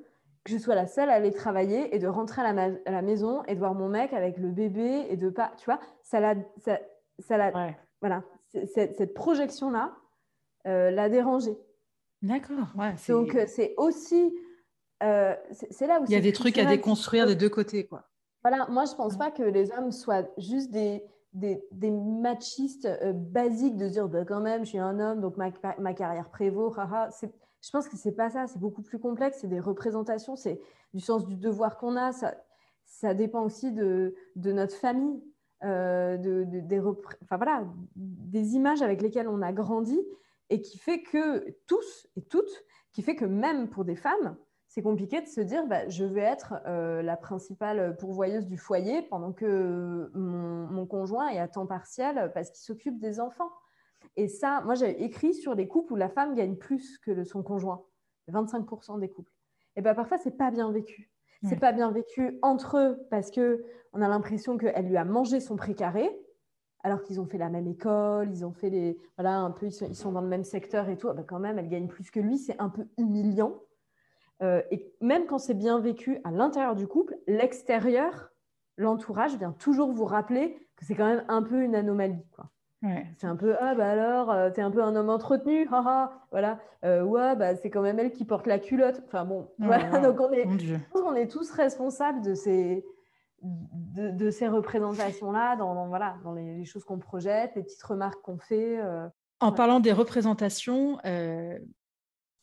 que je sois la seule à aller travailler et de rentrer à la, à la, maison et de voir mon mec avec le bébé et de pas, tu vois, ça l'a, ça, ça l'a, voilà, cette, cette projection-là euh, l'a dérangé. D'accord, ouais. Donc euh, c'est aussi, euh, c'est là où il y a des trucs à déconstruire des deux côtés, quoi. Voilà, moi je pense pas que les hommes soient juste des des, machistes euh, basiques de dire bah, quand même, je suis un homme, donc ma, ma carrière prévaut. Je pense que c'est pas ça, c'est beaucoup plus complexe, c'est des représentations, c'est du sens du devoir qu'on a. Ça, ça dépend aussi de, de notre famille, euh, de, des, images avec lesquelles on a grandi et qui fait que tous et toutes, qui fait que même pour des femmes, c'est compliqué de se dire bah, je vais être euh, la principale pourvoyeuse du foyer pendant que mon, conjoint est à temps partiel parce qu'il s'occupe des enfants. Et ça, moi j'ai écrit sur les couples où la femme gagne plus que son conjoint, 25% des couples. Et bien parfois c'est pas bien vécu. C'est pas bien vécu entre eux parce que on a l'impression qu'elle lui a mangé son précaré alors qu'ils ont fait la même école, ils ont fait les voilà un peu ils sont, dans le même secteur et tout. Ben, quand même elle gagne plus que lui, c'est un peu humiliant. Euh, et même quand c'est bien vécu à l'intérieur du couple, l'extérieur, l'entourage vient toujours vous rappeler que c'est quand même un peu une anomalie. Quoi. C'est un peu ah bah alors euh, t'es un peu un homme entretenu haha voilà. Euh, ouais bah c'est quand même elle qui porte la culotte. Enfin bon oh voilà. donc on est on est tous responsables de ces de, ces représentations là dans, voilà dans les, choses qu'on projette les petites remarques qu'on fait en parlant des représentations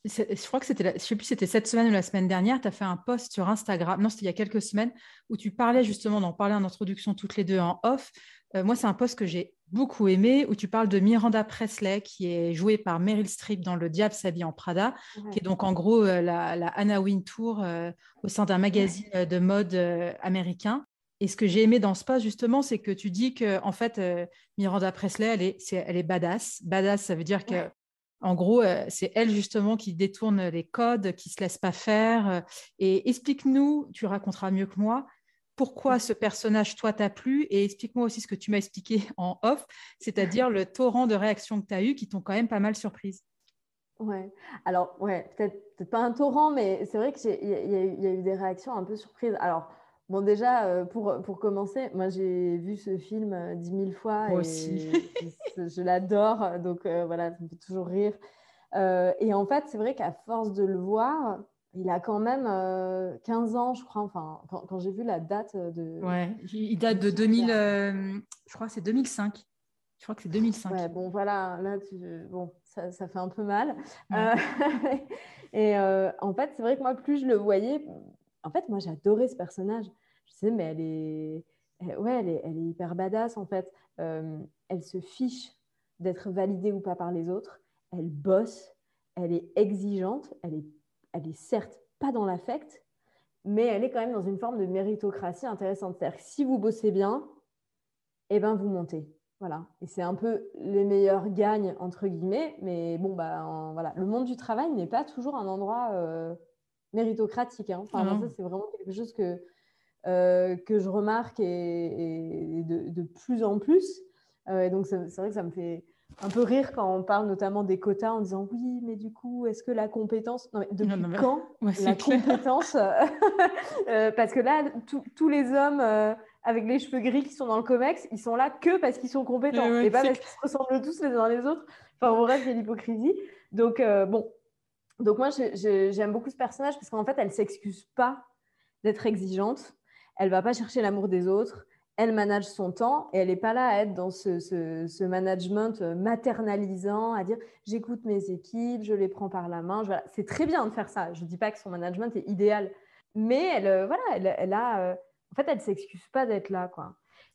je crois que c'était, je sais plus, c'était cette semaine ou la semaine dernière, tu as fait un post sur Instagram, non, c'était il y a quelques semaines, où tu parlais justement d'en parler en introduction toutes les deux en off. Euh, moi, c'est un post que j'ai beaucoup aimé, où tu parles de Miranda Presley, qui est jouée par Meryl Streep dans Le Diable s'habille en Prada, qui est donc en gros euh, la, Anna Wintour euh, au sein d'un magazine de mode américain. Et ce que j'ai aimé dans ce post, justement, c'est que tu dis que, en fait, Miranda Presley, elle est, elle est badass. Badass, ça veut dire que en gros, euh, c'est elle justement qui détourne les codes, qui se laisse pas faire. Euh, et explique-nous, tu raconteras mieux que moi, pourquoi ce personnage, toi, t'a plu et explique-moi aussi ce que tu m'as expliqué en off, c'est-à-dire le torrent de réactions que tu as eu qui t'ont quand même pas mal surprise. Ouais, alors, ouais, peut-être pas un torrent, mais c'est vrai qu'il y, y, a eu des réactions un peu surprises. Alors, Bon, déjà, euh, pour, pour commencer, moi, j'ai vu ce film euh, dix mille fois. Moi et aussi. je, l'adore, donc euh, voilà, ça me fait toujours rire. et en fait, c'est vrai qu'à force de le voir, il a quand même 15 ans, je crois, enfin, quand, j'ai vu la date de... Ouais, il date de 2000, je crois que c'est 2005. Je crois que c'est 2005. Ouais, bon, voilà, là, bon, ça, ça, fait un peu mal. et en fait, c'est vrai que moi, plus je le voyais, en fait, moi, j'adorais ce personnage. Je sais, mais elle est, ouais, elle est, elle est hyper badass, en fait. elle se fiche d'être validée ou pas par les autres. Elle bosse, elle est exigeante, elle est, elle est certes pas dans l'affect, mais elle est quand même dans une forme de méritocratie intéressante. C'est-à-dire que si vous bossez bien, eh ben vous montez. Voilà. Et c'est un peu les meilleurs gagnent, entre guillemets. Mais bon, bah, voilà. le monde du travail n'est pas toujours un endroit euh, méritocratique. Hein. Enfin, ça, c'est vraiment quelque chose que, euh, que je remarque et, de, plus en plus. Euh, et donc, c'est vrai que ça me fait un peu rire quand on parle notamment des quotas en disant oui, mais du coup, est-ce que la compétence. Non, mais depuis quand la compétence Parce que là, tous les hommes avec les cheveux gris qui sont dans le COMEX, ils sont là que parce qu'ils sont compétents et pas parce qu'ils se ressemblent tous les uns les autres. Enfin, bref, il y a l'hypocrisie. Donc, euh, bon. Donc, moi, j'aime beaucoup ce personnage parce qu'en fait, elle ne s'excuse pas d'être exigeante. Elle ne va pas chercher l'amour des autres. Elle manage son temps et elle n'est pas là à être dans ce, management maternalisant, à dire j'écoute mes équipes, je les prends par la main. C'est très bien de faire ça. Je ne dis pas que son management est idéal. Mais elle, euh, voilà, elle, a euh, en fait, elle s'excuse pas d'être là. Quoi.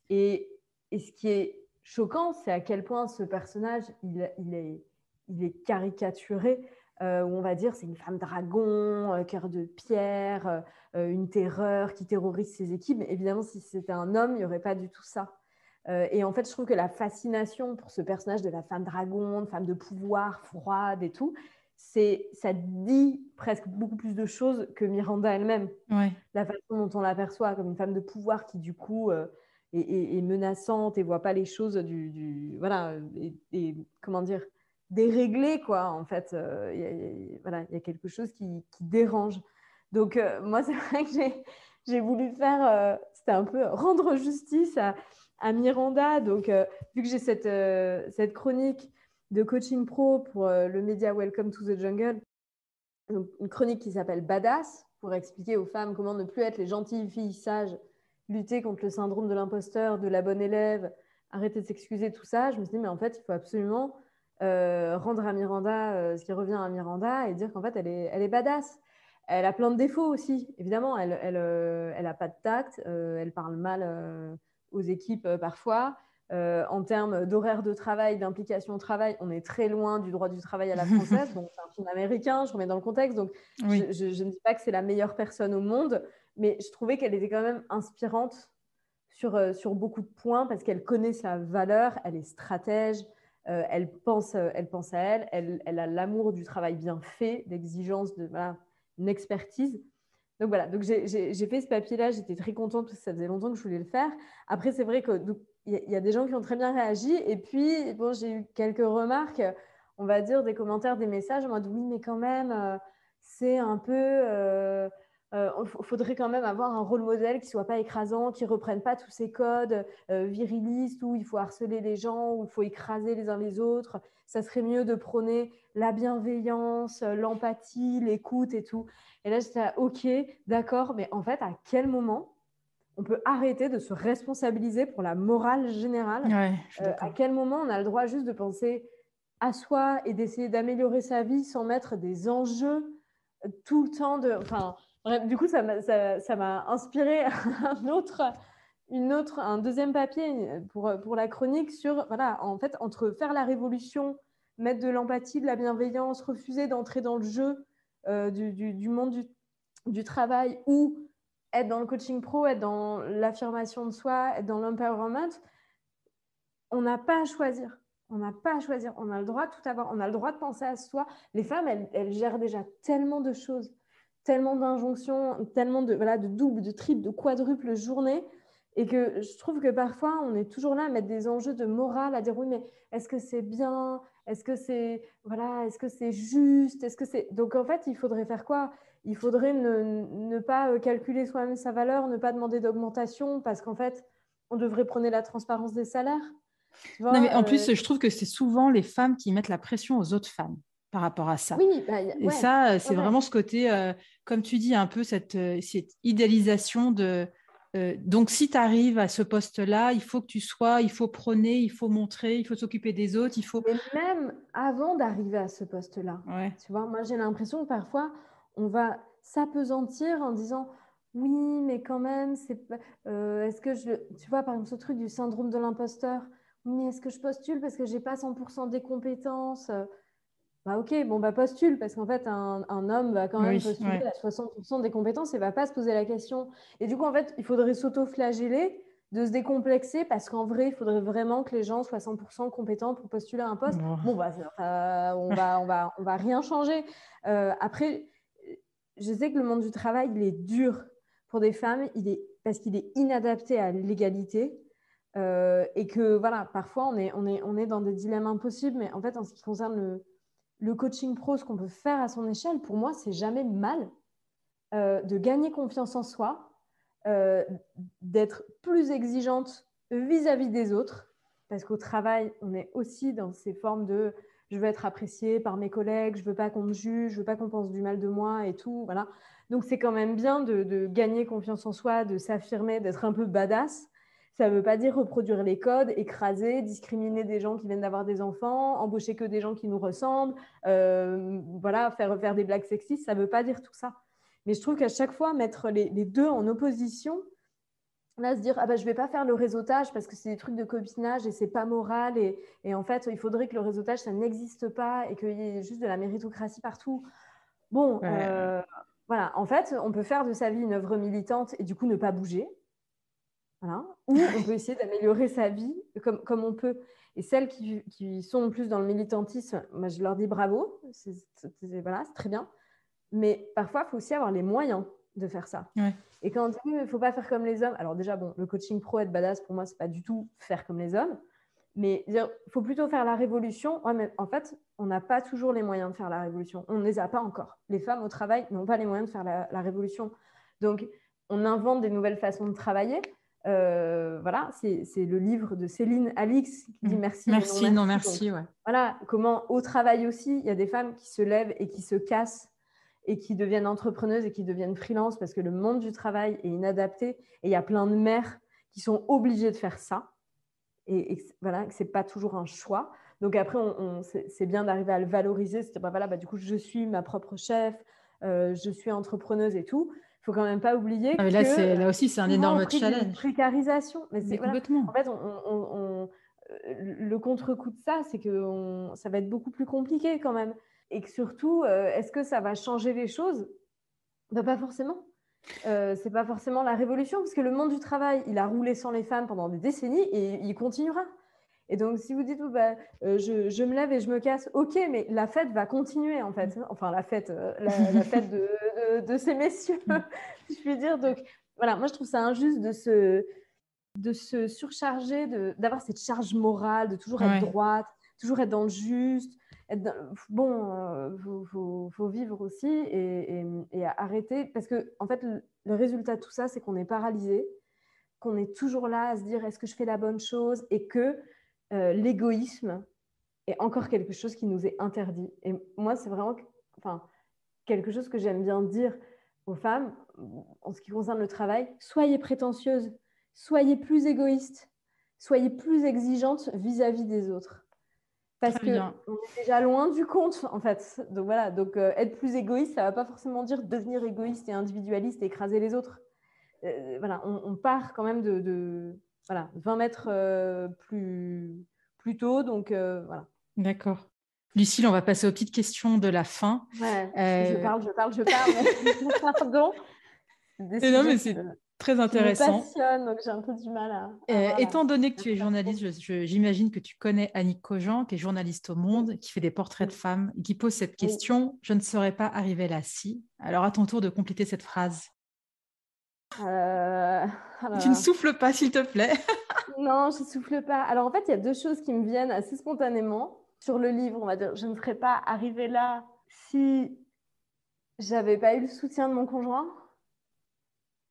Et, ce qui est choquant, c'est à quel point ce personnage, il, est, il est, caricaturé. Euh, où on va dire c'est une femme dragon, euh, cœur de pierre, euh, une terreur qui terrorise ses équipes. Mais évidemment, si c'était un homme, il n'y aurait pas du tout ça. et en fait, je trouve que la fascination pour ce personnage de la femme dragon, de femme de pouvoir, froide et tout, c'est ça dit presque beaucoup plus de choses que Miranda elle-même. La façon dont on l'aperçoit comme une femme de pouvoir qui du coup est, menaçante et voit pas les choses du, voilà et, comment dire déréglées quoi en fait. Euh, il voilà il y a quelque chose qui, dérange. Donc euh, moi c'est vrai que j'ai voulu faire c'était un peu rendre justice à, Miranda. Donc vu que j'ai cette chronique de coaching pro pour euh, le média Welcome to the Jungle, une chronique qui s'appelle Badass, pour expliquer aux femmes comment ne plus être les gentilles filles sages, lutter contre le syndrome de l'imposteur, de la bonne élève, arrêter de s'excuser, tout ça. Je me suis dit, mais en fait, il faut absolument euh, rendre à Miranda euh, ce qui revient à Miranda et dire qu'en fait, elle est, elle est badass. Elle a plein de défauts aussi, évidemment. Elle n'a elle, elle pas de tact, elle parle mal aux équipes parfois. Euh, en termes d'horaire de travail, d'implication au travail, on est très loin du droit du travail à la française. donc, c'est un film américain, je remets dans le contexte. Donc, je, ne dis pas que c'est la meilleure personne au monde, mais je trouvais qu'elle était quand même inspirante sur, euh, sur beaucoup de points parce qu'elle connaît sa valeur, elle est stratège, euh, elle, pense, elle pense à elle, elle, a l'amour du travail bien fait, l'exigence de expertise. Donc voilà, donc j'ai fait ce papier-là, j'étais très contente parce que ça faisait longtemps que je voulais le faire. Après, c'est vrai que il y, a des gens qui ont très bien réagi. Et puis, bon, j'ai eu quelques remarques, on va dire, des commentaires, des messages en mode oui, mais quand même, euh, c'est un peu. Euh, euh, faudrait quand même avoir un rôle modèle qui soit pas écrasant, qui reprenne pas tous ces codes virilistes où il faut harceler les gens, où il faut écraser les uns les autres. Ça serait mieux de prôner la bienveillance, l'empathie, l'écoute et tout. Et là, j'étais OK, d'accord, mais en fait, à quel moment on peut arrêter de se responsabiliser pour la morale générale? Euh, à quel moment on a le droit juste de penser à soi et d'essayer d'améliorer sa vie sans mettre des enjeux euh, tout le temps de. Enfin, du coup, ça m'a inspiré un autre, une autre, un deuxième papier pour, pour la chronique sur, voilà, en fait, entre faire la révolution, mettre de l'empathie, de la bienveillance, refuser d'entrer dans le jeu euh, du, du, monde du, du travail ou être dans le coaching pro, être dans l'affirmation de soi, être dans l'empowerment, on n'a pas à choisir. On n'a pas à choisir. On a le droit de tout avoir. On a le droit de penser à soi. Les femmes, elles, gèrent déjà tellement de choses, tellement d'injonctions, tellement de, voilà, de double, de triple, de quadruple journée. Et que je trouve que parfois, on est toujours là à mettre des enjeux de morale, à dire oui, mais est-ce que c'est bien? Est-ce que c'est voilà, est-ce que c'est juste? Est-ce que c'est donc en fait, il faudrait faire quoi? Il faudrait ne, pas euh, calculer soi-même sa valeur, ne pas demander d'augmentation, parce qu'en fait, on devrait prôner la transparence des salaires. non, mais en plus, euh, je trouve que c'est souvent les femmes qui mettent la pression aux autres femmes. Par rapport à ça. Oui, bah, et ça, c'est vraiment ce côté, euh, comme tu dis, un peu cette, euh, cette idéalisation de. Euh, donc, si tu arrives à ce poste-là, il faut que tu sois, il faut prôner, il faut montrer, il faut s'occuper des autres, il faut. Mais même avant d'arriver à ce poste-là, tu vois, moi j'ai l'impression que parfois on va s'apesantir en disant oui, mais quand même, c'est est-ce que je, tu vois, par exemple, ce truc du syndrome de l'imposteur. Mais est-ce que je postule parce que j'ai pas 100% des compétences bah ok, bon bah postule, parce qu'en fait, un, homme va quand même postuler à 60% des compétences et va pas se poser la question. Et du coup, en fait, il faudrait s'auto-flageller, de se décomplexer, parce qu'en vrai, il faudrait vraiment que les gens soient 100% compétents pour postuler à un poste. Bon, bah, on, va, on, va, on va rien changer. Euh, après, je sais que le monde du travail, il est dur pour des femmes, il est, parce qu'il est inadapté à l'égalité. Euh, et que voilà, parfois on est, on, est, on est dans des dilemmes impossibles, mais en fait, en ce qui concerne le, le coaching pro, ce qu'on peut faire à son échelle, pour moi, c'est jamais mal euh, de gagner confiance en soi, euh, d'être plus exigeante vis-à-vis des autres, parce qu'au travail, on est aussi dans ces formes de je veux être appréciée par mes collègues, je veux pas qu'on me juge, je veux pas qu'on pense du mal de moi et tout, voilà. Donc c'est quand même bien de gagner confiance en soi, de s'affirmer, d'être un peu badass ça ne veut pas dire reproduire les codes, écraser, discriminer des gens qui viennent d'avoir des enfants, embaucher que des gens qui nous ressemblent, euh, voilà, faire, faire des blagues sexistes. Ça ne veut pas dire tout ça. Mais je trouve qu'à chaque fois, mettre les, deux en opposition, là, se dire ah ben, je ne vais pas faire le réseautage parce que c'est des trucs de copinage et c'est pas moral. Et, et, en fait, il faudrait que le réseautage, ça n'existe pas et qu'il y ait juste de la méritocratie partout. Bon, euh, voilà. En fait, on peut faire de sa vie une œuvre militante et du coup ne pas bouger. Ou on peut essayer d'améliorer sa vie comme, comme on peut. Et celles qui, qui, sont plus dans le militantisme, moi, je leur dis bravo, c'est voilà, très bien. Mais parfois, il faut aussi avoir les moyens de faire ça. Et quand on dit il ne faut pas faire comme les hommes, alors déjà, bon, le coaching pro, être badass, pour moi, c'est pas du tout faire comme les hommes. Mais il faut plutôt faire la révolution. mais en fait, on n'a pas toujours les moyens de faire la révolution. On ne les a pas encore. Les femmes au travail n'ont pas les moyens de faire la, la révolution. Donc, on invente des nouvelles façons de travailler. Euh, voilà, c'est le livre de Céline Alix qui dit mmh. merci. Merci, non merci. Voilà, comment au travail aussi, il y a des femmes qui se lèvent et qui se cassent et qui deviennent entrepreneuses et qui deviennent freelance parce que le monde du travail est inadapté et il y a plein de mères qui sont obligées de faire ça et, et voilà, c'est pas toujours un choix. Donc après, on, c'est bien d'arriver à le valoriser. C'est voilà, bah, du coup, je suis ma propre chef, euh, je suis entrepreneuse et tout faut quand même pas oublier ah, là, que là aussi, c'est un énorme challenge. Précarisation. Mais, c'est complètement. En fait, on, le contre-coup de ça, c'est que ça va être beaucoup plus compliqué quand même. Et que surtout, euh, est-ce que ça va changer les choses? Ben, Pas forcément. Euh, c'est pas forcément la révolution, parce que le monde du travail, il a roulé sans les femmes pendant des décennies et il continuera. Et donc, si vous dites, bah, euh, je, me lève et je me casse, ok, mais la fête va continuer, en fait. Enfin, la fête, euh, la, fête de, ces messieurs, si je puis dire. Donc, voilà, moi, je trouve ça injuste de se, de se surcharger, d'avoir cette charge morale, de toujours être droite, toujours être dans le juste. Bon, il euh, faut, vivre aussi et, arrêter. Parce que, en fait, le, le résultat de tout ça, c'est qu'on est paralysé, qu'on est toujours là à se dire, est-ce que je fais la bonne chose Et que euh, l'égoïsme est encore quelque chose qui nous est interdit. Et moi, c'est vraiment enfin, quelque chose que j'aime bien dire aux femmes en ce qui concerne le travail. Soyez prétentieuses, soyez plus égoïstes, soyez plus exigeantes vis-à-vis des autres. Parce qu'on est déjà loin du compte, en fait. Donc voilà, donc euh, être plus égoïste, ça ne va pas forcément dire devenir égoïste et individualiste et écraser les autres. Euh, voilà, on, part quand même de voilà, 20 mètres euh, plus, plus tôt. Donc, euh, voilà. D'accord. Lucille, on va passer aux petites questions de la fin. Ouais, Je euh, parle, je parle, je parle. Mais... Pardon. Non, mais c'est très intéressant. me passionne, donc j'ai un peu du mal à. Étant donné que tu es journaliste, j'imagine que tu connais Annick Cogent, qui est journaliste au Monde, qui fait des portraits de femmes, qui pose cette question Je ne serais pas arrivée là si. Alors, à ton tour de compléter cette phrase. Euh, tu ne souffles pas, s'il te plaît. non, je ne souffle pas. Alors, en fait, il y a deux choses qui me viennent assez spontanément sur le livre. On va dire, je ne serais pas arrivée là si j'avais pas eu le soutien de mon conjoint.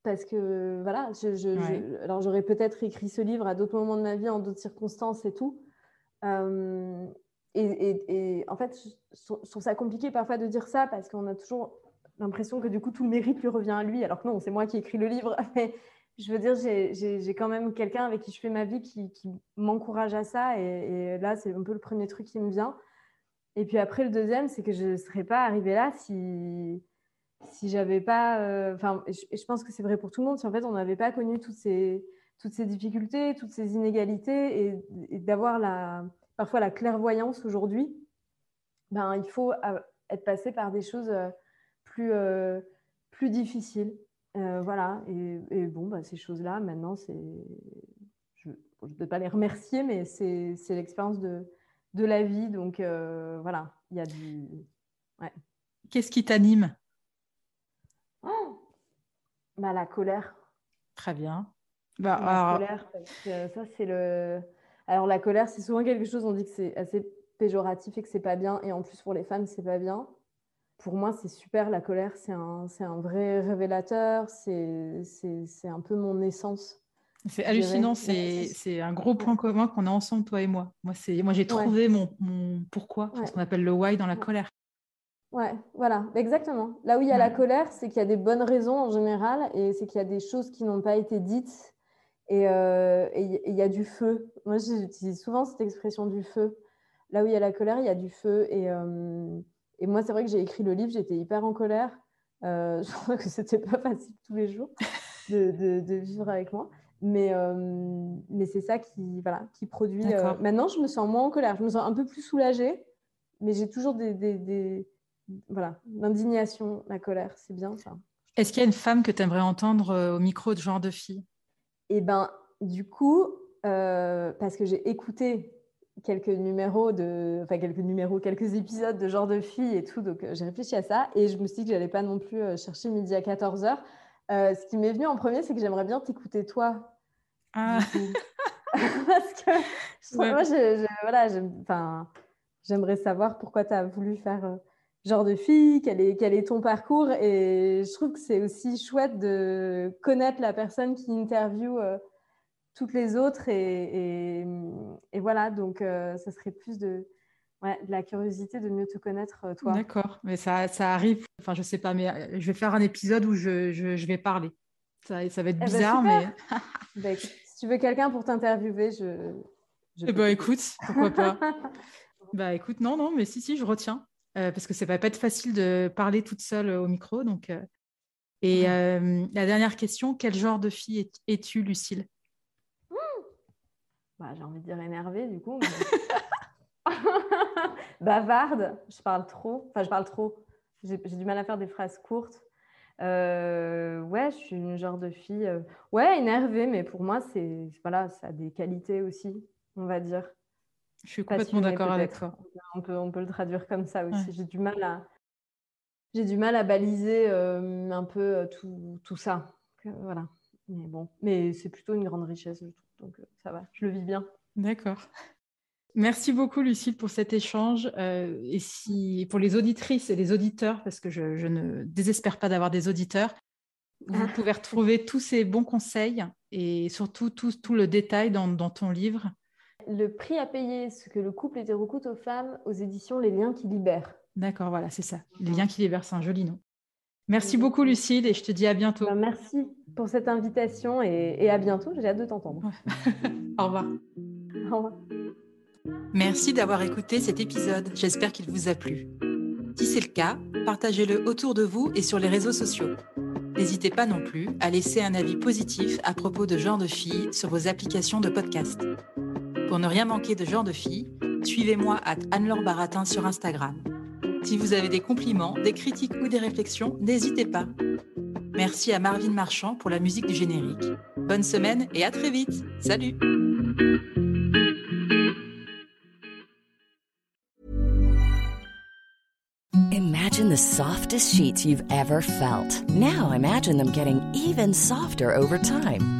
Parce que, voilà, je, alors j'aurais peut-être écrit ce livre à d'autres moments de ma vie, en d'autres circonstances et tout. Euh, et, en fait, je, trouve ça compliqué parfois de dire ça parce qu'on a toujours l'impression que du coup tout le mérite lui revient à lui, alors que non, c'est moi qui ai écrit le livre. Mais je veux dire, j'ai quand même quelqu'un avec qui je fais ma vie qui, m'encourage à ça. Et, là, c'est un peu le premier truc qui me vient. Et puis après, le deuxième, c'est que je ne serais pas arrivée là si, si j'avais pas. Euh, enfin, je, pense que c'est vrai pour tout le monde. Si en fait, on n'avait pas connu toutes ces, toutes ces difficultés, toutes ces inégalités et, et d'avoir la, parfois la clairvoyance aujourd'hui, ben, il faut euh, être passé par des choses euh, plus, plus difficiles. Euh, voilà, et, bon, bah, ces choses-là, maintenant, c'est. Je ne peux pas les remercier, mais c'est l'expérience de, de, la vie. Donc, euh, voilà, il y a du. Ouais. Qu'est-ce qui t'anime? Oh bah, La colère. Très bien. Bah, la colère, ça, c'est le. Alors, la colère, c'est souvent quelque chose, on dit que c'est assez péjoratif et que c'est pas bien. Et en plus, pour les femmes, c'est pas bien pour moi, c'est super. La colère, c'est un, un, vrai révélateur. C'est un peu mon essence. C'est hallucinant. C'est un gros point commun qu'on a ensemble, toi et moi. Moi, moi j'ai trouvé mon, mon, pourquoi, ce qu'on appelle le why dans la colère. Ouais, voilà, exactement. Là où il y a la colère, c'est qu'il y a des bonnes raisons en général et c'est qu'il y a des choses qui n'ont pas été dites et euh, il y a du feu. Moi, j'utilise souvent cette expression du feu. Là où il y a la colère, il y a du feu et. Euh, et moi, c'est vrai que j'ai écrit le livre, j'étais hyper en colère. Euh, je crois que c'était pas facile tous les jours de, de, vivre avec moi. Mais, euh, mais c'est ça qui, voilà, qui produit. Euh, maintenant, je me sens moins en colère. Je me sens un peu plus soulagée, mais j'ai toujours des, des, des voilà, l'indignation, la colère. C'est bien ça. Est-ce qu'il y a une femme que tu aimerais entendre au micro de genre de fille? Eh bien, du coup, parce que j'ai écouté quelques numéros de, enfin quelques numéros, quelques épisodes de genre de fille et tout. Donc euh, j'ai réfléchi à ça et je me suis dit que j'allais pas non plus euh, chercher midi à 14 h euh, ce qui m'est venu en premier, c'est que j'aimerais bien t'écouter toi. Ah. Parce que moi, je, voilà, j'aimerais savoir pourquoi tu as voulu faire genre de fille, quel est, quel est ton parcours. Et je trouve que c'est aussi chouette de connaître la personne qui interviewe toutes les autres. Et, et, voilà, donc euh, ça serait plus de, ouais, de, la curiosité de mieux te connaître, euh, toi. D'accord, mais ça, ça arrive. Enfin, je sais pas, mais euh, je vais faire un épisode où je, je, vais parler. Ça, ça va être eh ben, bizarre, mais. Bah, si tu veux quelqu'un pour t'interviewer, je. je eh ben, écoute, pourquoi pas. bah, écoute, non, non, mais si, si, je retiens. parce que ça va pas être facile de parler toute seule au micro. Donc, Et la dernière question, quel genre de fille es-tu, Lucille? Bah, j'ai envie de dire énervée du coup. Bavarde, je parle trop. Enfin, je parle trop. J'ai du mal à faire des phrases courtes. Euh, ouais, je suis une genre de fille. Euh, ouais, énervée, mais pour moi, c'est voilà, ça a des qualités aussi, on va dire. Je suis complètement d'accord avec toi. On peut, on peut le traduire comme ça aussi. J'ai du mal à, j'ai du mal à baliser euh, un peu tout, tout ça. voilà. Mais bon, mais c'est plutôt une grande richesse, je trouve. Donc euh, ça va, je le vis bien. D'accord. Merci beaucoup, Lucille, pour cet échange. Euh, et si, pour les auditrices et les auditeurs, parce que je, ne désespère pas d'avoir des auditeurs, vous ah. pouvez retrouver tous ces bons conseils et surtout tout, tout le détail dans, dans, ton livre. Le prix à payer, ce que le couple hétéro coûte aux femmes, aux éditions Les liens qui libèrent. D'accord, voilà, c'est ça. Les liens qui libèrent, c'est un joli nom. Merci beaucoup, Lucille, et je te dis à bientôt. Ben, merci pour cette invitation et, à bientôt. J'ai hâte de t'entendre. Au revoir. Au revoir. Merci d'avoir écouté cet épisode. J'espère qu'il vous a plu. Si c'est le cas, partagez-le autour de vous et sur les réseaux sociaux. N'hésitez pas non plus à laisser un avis positif à propos de Genre de Filles sur vos applications de podcast. Pour ne rien manquer de Genre de Filles, suivez-moi à Anne-Laure Baratin sur Instagram. Si vous avez des compliments, des critiques ou des réflexions, n'hésitez pas. Merci à Marvin Marchand pour la musique du générique. Bonne semaine et à très vite. Salut Imagine the softest sheets you've ever felt. Now imagine them getting even softer over time.